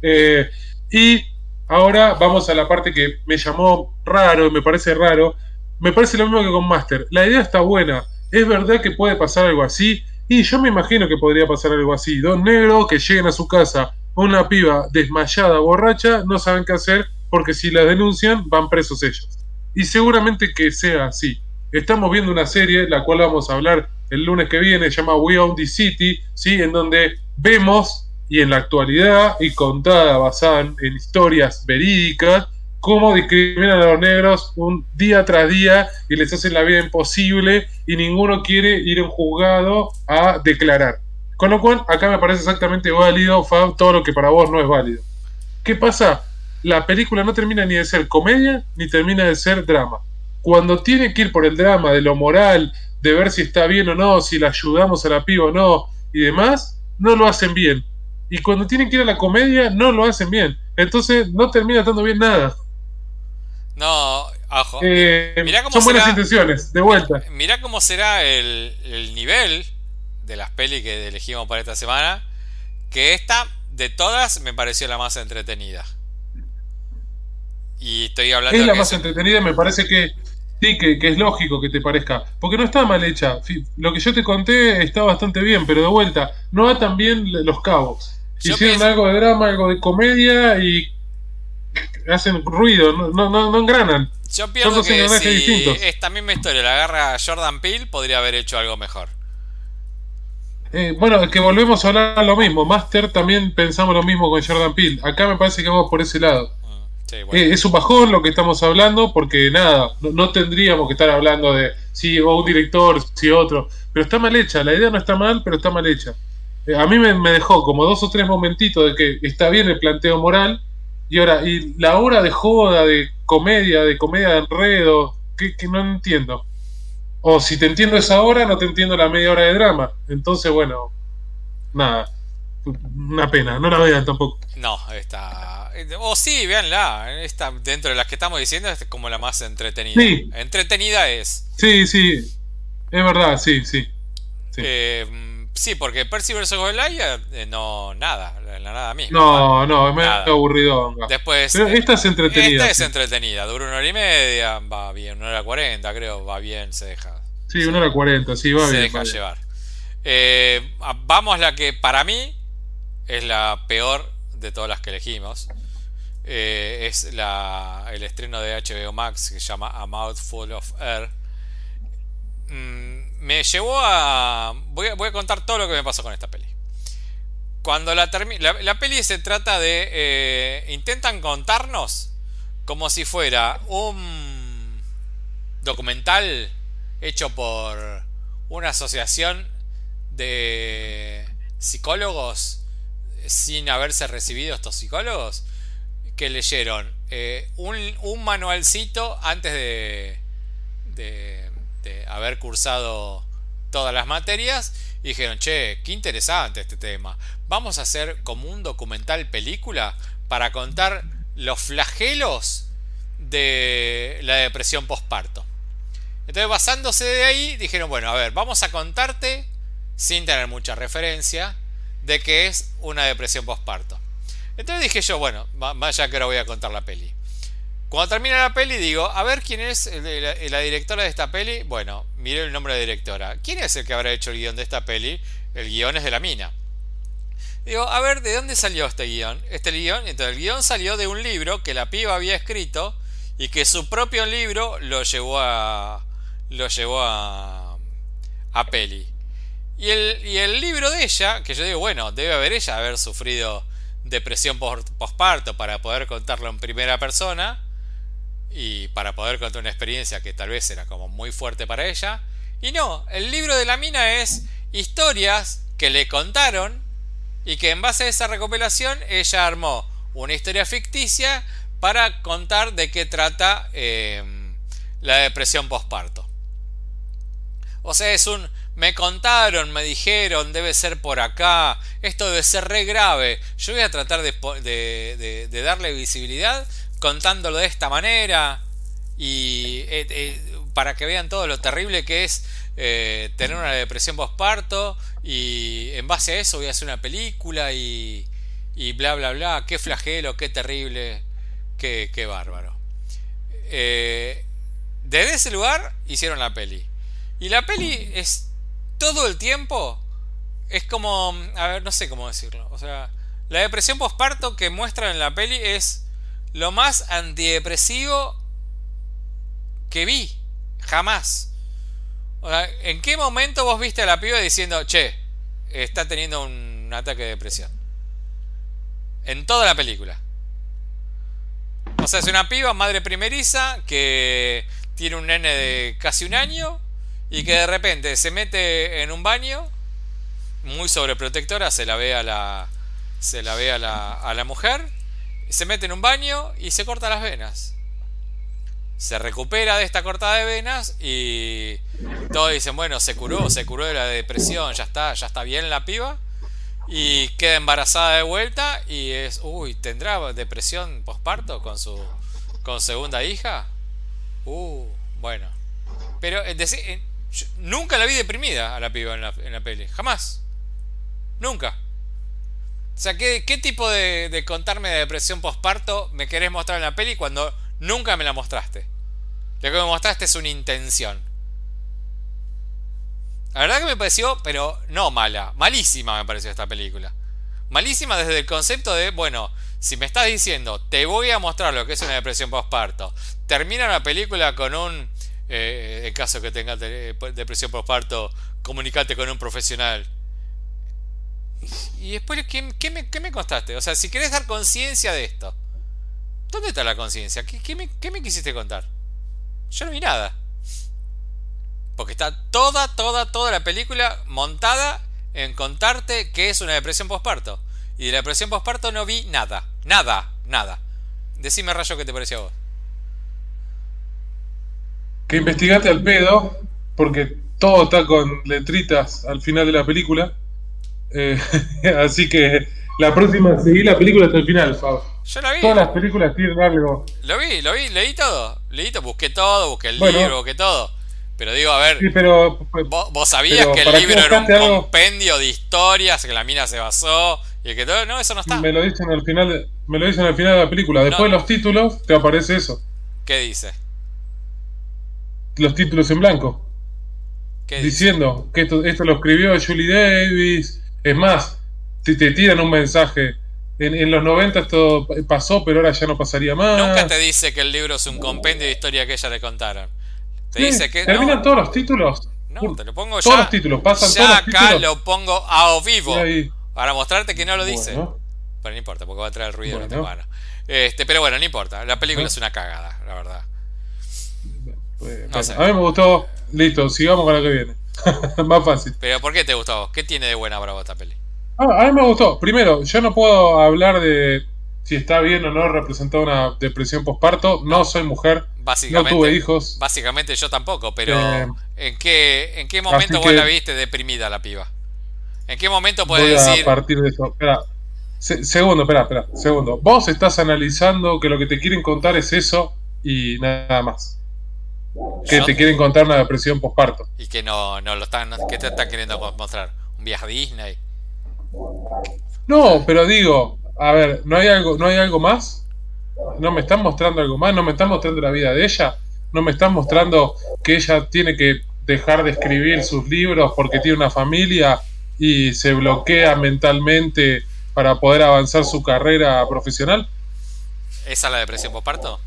Eh, y ahora vamos a la parte que me llamó raro, me parece raro. Me parece lo mismo que con Master. La idea está buena. Es verdad que puede pasar algo así. Y yo me imagino que podría pasar algo así. Dos negros que lleguen a su casa una piba desmayada, borracha, no saben qué hacer porque si la denuncian van presos ellos. Y seguramente que sea así. Estamos viendo una serie, la cual vamos a hablar el lunes que viene, se llama We Own the City, ¿sí? en donde vemos, y en la actualidad, y contada, basada en historias verídicas, cómo discriminan a los negros un día tras día y les hacen la vida imposible y ninguno quiere ir en juzgado a declarar. Con lo cual, acá me parece exactamente válido, Fab, todo lo que para vos no es válido. ¿Qué pasa? La película no termina ni de ser comedia ni termina de ser drama. Cuando tiene que ir por el drama de lo moral, de ver si está bien o no, si la ayudamos a la piba o no y demás, no lo hacen bien. Y cuando tienen que ir a la comedia, no lo hacen bien. Entonces no termina estando bien nada. No, ajo. Eh, son buenas intenciones, de vuelta. (laughs) Mirá cómo será el, nivel de las pelis que elegimos para esta semana. Que esta, de todas, me pareció la más entretenida. Y estoy hablando. Es la más entretenida, me parece que sí, que, es lógico que te parezca. Porque no está mal hecha. Lo que yo te conté está bastante bien, pero de vuelta, no va tan bien los cabos. Hicieron algo de drama, algo de comedia y hacen ruido, no, no, no engranan. Yo pienso que si esta misma historia la agarra Jordan Peele, podría haber hecho algo mejor. Eh, bueno, es que volvemos a hablar lo mismo. Master también pensamos lo mismo con Jordan Peele. Acá me parece que vamos por ese lado. Mm, eh, es un bajón lo que estamos hablando, porque nada, no, tendríamos que estar hablando de si o un director, si otro. Pero está mal hecha, la idea no está mal, pero está mal hecha. Eh, a mí me, me, dejó como dos o tres momentitos de que está bien el planteo moral, y ahora, y la hora de joda, de comedia, de comedia de enredo, que, no entiendo. O si te entiendo esa hora, no te entiendo la media hora de drama. Entonces, bueno, nada. Una pena, no la vean tampoco. No, está. O sí, véanla. Está, dentro de las que estamos diciendo, es como la más entretenida. Sí. Entretenida es. Sí, sí. Es verdad, sí, sí. sí. Eh, Sí, porque Percy vs. Golaya, eh, no, nada, la nada misma. No, no, es medio aburrido. Después. esta es entretenida. Esta es entretenida, dura una hora y media, va bien, una hora cuarenta, creo, va bien, se deja. Sí, una hora cuarenta, sí, va bien. Se deja llevar. Eh, vamos a la que para mí es la peor de todas las que elegimos. Eh, es la, el estreno de HBO Max que se llama A Mouthful of Air. Mm, me llevó a voy, a. contar todo lo que me pasó con esta peli. Cuando la, la, la peli se trata de. Eh, intentan contarnos como si fuera un documental hecho por una asociación de psicólogos sin haberse recibido estos psicólogos que leyeron eh, un, manualcito antes de, de, haber cursado todas las materias y dijeron, che, qué interesante este tema. Vamos a hacer como un documental película para contar los flagelos de la depresión postparto. Entonces, basándose de ahí, dijeron, bueno, a ver, vamos a contarte, sin tener mucha referencia, de que es una depresión postparto. Entonces dije yo, bueno, vaya que ahora voy a contar la peli. Cuando termina la peli digo, a ver quién es la, directora de esta peli. Bueno, mire el nombre de directora. ¿Quién es el que habrá hecho el guion de esta peli? El guion es de la mina. Digo, a ver, ¿de dónde salió este guion? Este guion, entonces el guion salió de un libro que la piba había escrito y que su propio libro lo llevó a, lo llevó a, a peli. Y el, y el libro de ella, que yo digo, bueno, debe haber ella haber sufrido depresión postparto para poder contarlo en primera persona y para poder contar una experiencia que tal vez era como muy fuerte para ella. Y no, el libro de la mina es historias que le contaron y que en base a esa recopilación ella armó una historia ficticia para contar de qué trata eh, la depresión postparto. O sea, es un me contaron, me dijeron, debe ser por acá, esto debe ser re grave. Yo voy a tratar de, darle visibilidad contándolo de esta manera y eh, eh, para que vean todo lo terrible que es eh, tener una depresión postparto y en base a eso voy a hacer una película y, y bla bla bla, qué flagelo, qué terrible, qué, qué bárbaro. desde ese lugar hicieron la peli. Y la peli es todo el tiempo. Es como. A ver, no sé cómo decirlo. O sea, la depresión postparto que muestran en la peli es lo más antidepresivo que vi. Jamás. O sea, ¿en qué momento vos viste a la piba diciendo, che, está teniendo un ataque de depresión? En toda la película. O sea, es una piba, madre primeriza, que tiene un nene de casi un año y que de repente se mete en un baño muy sobreprotectora, se la ve a la se la ve a la, a la mujer, se mete en un baño y se corta las venas. Se recupera de esta cortada de venas y todos dicen, bueno, se curó, se curó de la depresión, ya está, ya está bien la piba. Y queda embarazada de vuelta y es, uy, ¿tendrá depresión posparto con su con segunda hija? Uh, bueno. Pero nunca la vi deprimida a la piba en la, en la peli. Jamás. Nunca. O sea, ¿qué, tipo de, contarme de depresión postparto me querés mostrar en la peli cuando nunca me la mostraste? Lo que me mostraste es una intención. La verdad que me pareció, pero no mala, malísima me pareció esta película. Malísima desde el concepto de, bueno, si me estás diciendo, te voy a mostrar lo que es una depresión postparto, termina la película con un eh, en caso que tengas depresión postparto, comunicate con un profesional. Y después, ¿qué, me, ¿qué, me, contaste? O sea, si querés dar conciencia de esto, ¿dónde está la conciencia? ¿Qué, me, ¿Qué me quisiste contar? Yo no vi nada. Porque está toda, toda, toda la película montada en contarte qué es una depresión postparto. Y de la depresión postparto no vi nada. Nada, nada. Decime, Rayo, qué te pareció vos que investigaste al pedo, porque todo está con letritas al final de la película. Eh, (laughs) así que la próxima, seguí la película hasta el final, Fab. Yo la vi. Todas las películas tienen algo. Lo vi, lo vi, leí todo. Leí todo, busqué todo, busqué el libro, busqué todo. Pero digo, a ver, pero, ¿vos, sabías que el libro era un compendio de historias, que la mina se basó y que todo? No, eso no está. Me lo dicen al final de, me lo dicen al final de la película. Después de los títulos te aparece eso. ¿Qué dice? los títulos en blanco. diciendo que esto, esto lo escribió Julie Davis. Es más, te, te tiran un mensaje. En, en, los 90 esto pasó, pero ahora ya no pasaría más. Nunca te dice que el libro es un compendio de historia que ella le contaron. Te dice que. terminan no, todos los títulos. no, te lo pongo todos ya. los títulos, pasan ya todos los acá lo pongo a vivo. Y ahí, Para mostrarte que no lo dice. bueno, Pero no importa, porque va a traer ruido Bueno. en tu mano. Este, pero bueno, no importa. La película es una cagada, la verdad. pues, No sé. A mí me gustó. Listo, sigamos con lo que viene. (laughs) Más fácil. Pero ¿por qué te gustó? ¿Qué tiene de buena para vos esta peli? Ah, a mí me gustó. Primero, yo no puedo hablar de si está bien o no representar una depresión postparto. No soy mujer, no tuve hijos. Básicamente yo tampoco, pero Eh, ¿en qué en qué momento vos que- la viste deprimida la piba? ¿En qué momento puedes Voy a decir partir de eso. Espera. Se- segundo, espera, espera. Segundo. Vos estás analizando que lo que te quieren contar es eso y nada más. Que te quieren contar una depresión postparto. y que no, no lo están que te están queriendo mostrar? ¿Un viaje a Disney? No, pero digo, a ver, ¿no hay algo, no hay algo más? ¿No me están mostrando algo más? ¿No me están mostrando la vida de ella? ¿No me están mostrando que ella tiene que dejar de escribir sus libros porque tiene una familia y se bloquea mentalmente para poder avanzar su carrera profesional? ¿Esa es la depresión postparto?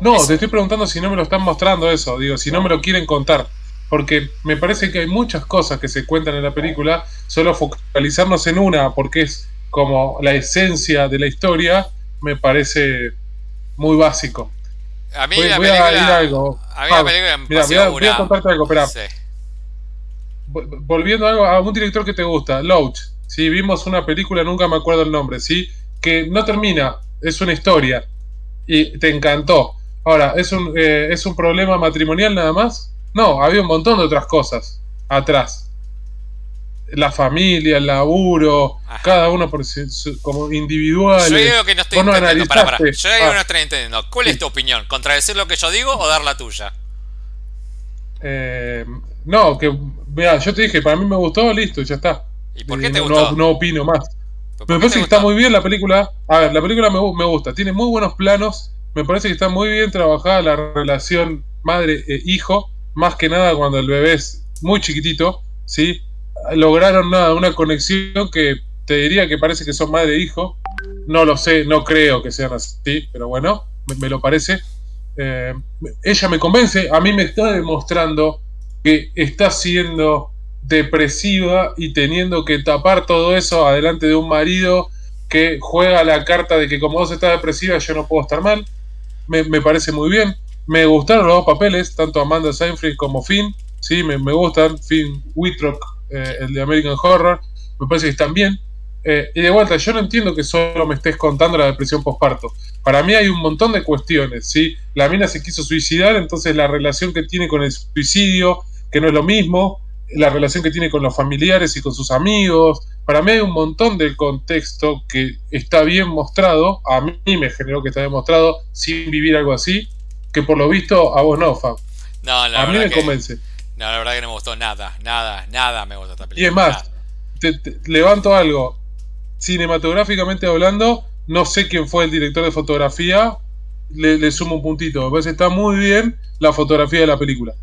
No, te estoy preguntando si no me lo están mostrando eso, digo, si no me lo quieren contar. Porque me parece que hay muchas cosas que se cuentan en la película, solo focalizarnos en una, porque es como la esencia de la historia, me parece muy básico. A mí Voy, la voy a película ir a algo. a mí la película me mira, voy, a, voy a una- contarte algo, espera. Sí. Volviendo a, algo, a un director que te gusta, Loach. Sí, vimos una película, nunca me acuerdo el nombre, ¿sí? Que no termina, es una historia. Y te encantó. Ahora, ¿es un, eh, ¿es un problema matrimonial nada más? No, había un montón de otras cosas atrás. La familia, el laburo, Ajá. cada uno por su- como individual. Yo digo que no estoy entendiendo. Pará, pará. analizaste. Yo digo que Ah. no estoy entendiendo. ¿Cuál es tu opinión? ¿Contradecir lo que yo digo o dar la tuya? Eh, no, que, mira, yo te dije, para mí me gustó, listo, ya está. ¿Y por qué te no, gustó? no, no opino más. ¿Por Me parece que está muy bien la película. A ver, la película me, me gusta. Tiene muy buenos planos. Me parece que está muy bien trabajada la relación madre-hijo. Más que nada cuando el bebé es muy chiquitito. ¿sí? Lograron nada, una conexión que te diría que parece que son madre-hijo. No lo sé, no creo que sean así, pero bueno, me, me lo parece. Eh, ella me convence, a mí me está demostrando que está siendo depresiva y teniendo que tapar todo eso adelante de un marido que juega la carta de que como vos estás depresiva yo no puedo estar mal. Me, me parece muy bien. Me gustaron los dos papeles, tanto Amanda Seyfried como Finn. Sí, me, me gustan. Finn Wittrock, eh, el de American Horror. Me parece que están bien. Eh, y de vuelta, yo no entiendo que solo me estés contando la depresión postparto. Para mí hay un montón de cuestiones, ¿sí? La mina se quiso suicidar, entonces la relación que tiene con el suicidio, que no es lo mismo, la relación que tiene con los familiares y con sus amigos. Para mí hay un montón del contexto que está bien mostrado, a mí me generó que está demostrado sin vivir algo así, que por lo visto a vos no, Fab. No, la A mí me que, convence. No, la verdad que no me gustó nada, nada, nada me gustó esta película. Y es más, te- levanto algo. Cinematográficamente hablando, no sé quién fue el director de fotografía, le, le sumo un puntito. Me parece que está muy bien la fotografía de la película.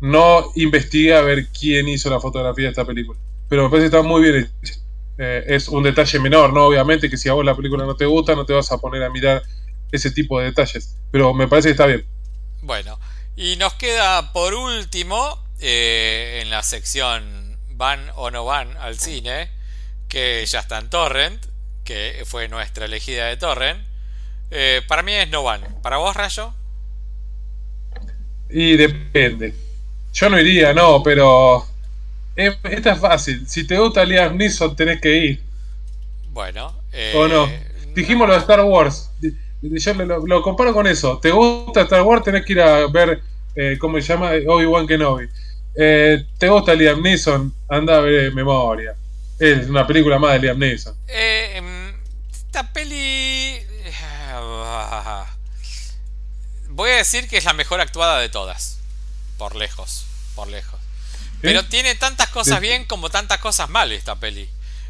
No investigué a ver quién hizo la fotografía de esta película, pero me parece que está muy bien hecha. Eh, es un detalle menor, ¿no? Obviamente que si a vos la película no te gusta, no te vas a poner a mirar ese tipo de detalles, pero me parece que está bien. Bueno, y nos queda por último eh, en la sección van o no van al cine, que ya está en Torrent, que fue nuestra elegida de Torrent. Eh, para mí es no van. ¿Para vos, Rayo? Y depende. Yo no iría, no, pero. eh, esta es fácil. Si te gusta Liam Neeson, tenés que ir. Bueno. eh, ¿O no? Dijimos lo de Star Wars. Yo lo, lo- comparo con eso. ¿Te gusta Star Wars? Tenés que ir a ver. Eh, ¿Cómo se llama? Obi-Wan Kenobi. Eh, ¿Te gusta Liam Neeson? Anda a ver Memoria. Es una película más de Liam Neeson. Eh, em, esta peli... Voy a decir que es la mejor actuada de todas. Por lejos. Por lejos. Pero tiene tantas cosas bien como tantas cosas mal esta peli.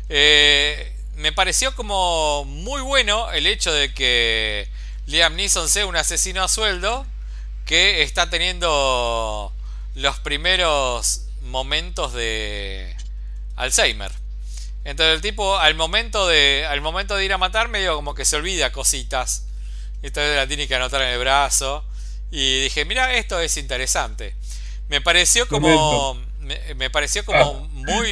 Eh, me pareció como muy bueno el hecho de que Liam Neeson sea un asesino a sueldo que está teniendo los primeros momentos de Alzheimer. Entonces el tipo al momento de al momento de ir a matar medio como que se olvida cositas. Entonces la tiene que anotar en el brazo y dije, "Mira, esto es interesante." Me pareció como me, pareció como muy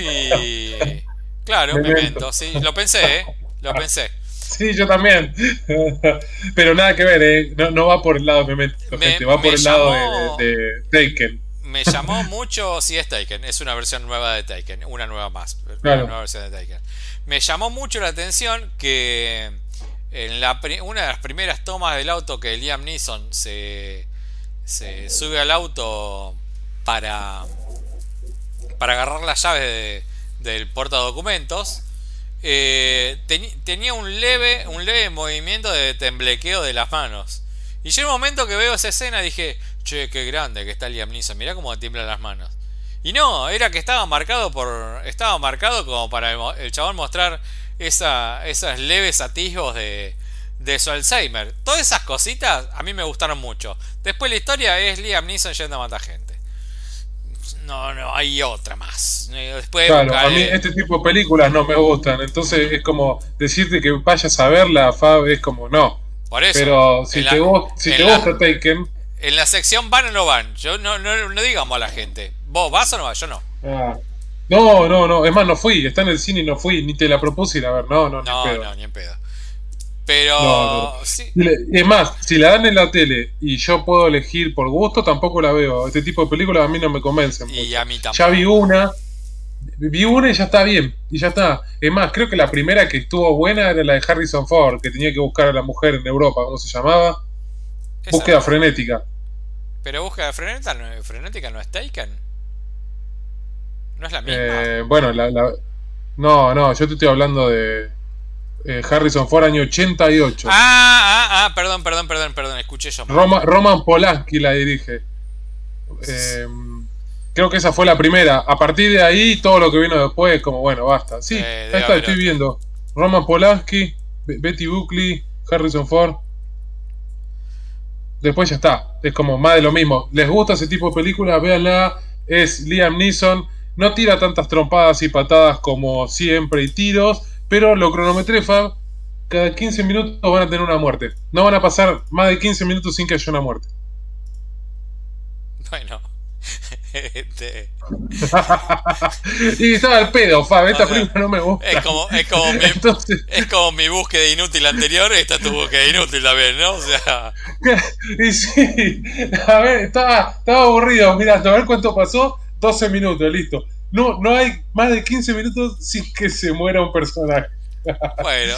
claro, memento, sí, lo pensé, ¿eh? lo pensé. Sí, yo también. (laughs) Pero nada que ver, ¿eh? no, va por el lado de Memento, gente, va por el lado de, de Taken me llamó mucho. Sí, es Taken, es una versión nueva de Taken, una nueva más. Una nueva versión de Taken. Me llamó mucho la atención que en la, una de las primeras tomas del auto que Liam Neeson se, sube al auto para, para agarrar las llaves del portadocumentos. Eh, tenía un leve, un leve movimiento de temblequeo de las manos. Y yo en el momento que veo esa escena dije, che, qué grande que está Liam Neeson, mirá cómo tiemblan las manos. Y no, era que estaba marcado por. Estaba marcado como para el, chabón mostrar esa, esas leves atisbos de, de su Alzheimer. Todas esas cositas a mí me gustaron mucho. Después la historia es Liam Neeson yendo a matar gente. No, no, hay otra más. Después claro, a mí este tipo de películas no me gustan. Entonces es como decirte que vayas a verla, Fab, es como no. Por eso. Pero si te, si te gusta Taken en la sección van o no van. Yo no, no, no digamos a la gente. ¿Vos vas o no vas? Yo no. Ah. No, no, no. Es más, no fui. Está en el cine y no fui. Ni te la propuse ir a ver. No, no, no. No, ni en pedo. Pero. Es más, si la dan en la tele y yo puedo elegir por gusto, tampoco la veo. Este tipo de películas a mí no me convencen. Y a mí tampoco. Ya vi una. Vi una y ya está bien. Y ya está. Es más, creo que la primera que estuvo buena era la de Harrison Ford, que tenía que buscar a la mujer en Europa. ¿Cómo se llamaba? Búsqueda frenética. Pero búsqueda frenética no, frenética no es Taken. ¿No es la misma? Eh, bueno, la, no, no, yo te estoy hablando de eh, Harrison Ford año 88. Ah, ah, ah, perdón, perdón, perdón, perdón, escuché yo. Roma, Roman Polanski la dirige. Eh, creo que esa fue la primera. A partir de ahí, todo lo que vino después, como bueno, basta. Sí, está, estoy viendo. Roman Polanski, Betty Buckley, Harrison Ford después ya está. Es como más de lo mismo. ¿Les gusta ese tipo de películas? Véanla. Es Liam Neeson. No tira tantas trompadas y patadas como siempre y tiros. Pero lo cronometré, Fab. Cada 15 minutos van a tener una muerte. No van a pasar más de 15 minutos sin que haya una muerte. Bueno. (laughs) Este... (laughs) y estaba el pedo, Fab. Esta película no me gusta. Es como, es como, mi, es como mi búsqueda inútil anterior. Esta tu búsqueda inútil también, ¿no? O sea. (laughs) y sí. A ver, estaba, estaba aburrido. Mira, a ver cuánto pasó. 12 minutos, listo. No, no hay más de 15 minutos sin que se muera un personaje. bueno.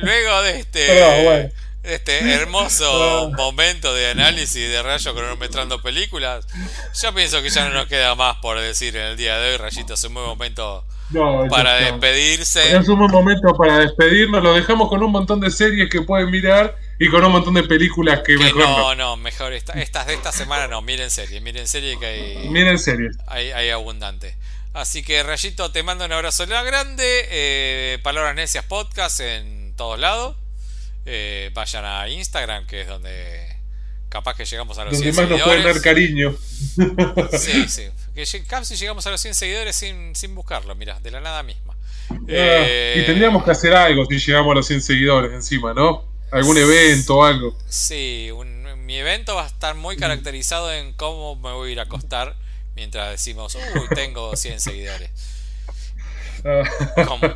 Luego de este. (laughs) Bueno este hermoso momento de análisis de Rayo cronometrando películas. Yo pienso que ya no nos queda más por decir en el día de hoy, Rayito. Es un buen momento para despedirse. Es un buen momento para despedirnos. Lo dejamos con un montón de series que pueden mirar y con un montón de películas que, mejor. No, no, mejor. estas de esta semana no. Miren series, miren series que hay. Miren series. Hay, hay abundante. Así que, Rayito, te mando un abrazo grande. Eh, Palabras Necias Podcast en todos lados. Eh, vayan a Instagram, que es donde capaz que llegamos a los 100 seguidores. nos pueden dar cariño. Sí, sí. Que casi llegamos a los 100 seguidores sin, sin buscarlo, mira, de la nada misma. Ah, y eh, tendríamos que hacer algo si llegamos a los 100 seguidores encima, ¿no? Algún evento o algo. Sí, mi evento va a estar muy caracterizado en cómo me voy a ir a acostar mientras decimos, uy, tengo 100 seguidores.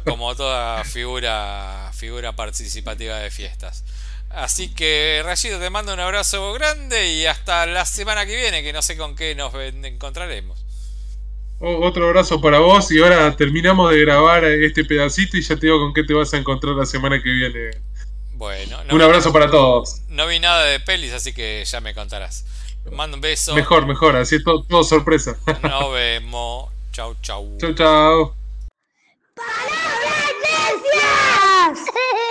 como, toda figura, figura participativa de fiestas. Así que, Rayito, te mando un abrazo grande y hasta la semana que viene, que no sé con qué nos encontraremos. Otro abrazo para vos y ahora terminamos de grabar este pedacito y ya te digo con qué te vas a encontrar la semana que viene. Bueno, no un abrazo para todos. No vi nada de pelis, así que ya me contarás. Mando un beso. Mejor, mejor, así es todo, sorpresa. Nos (laughs) vemos. Chau, chau. Chau, chau. ¡Palabras necias! (laughs)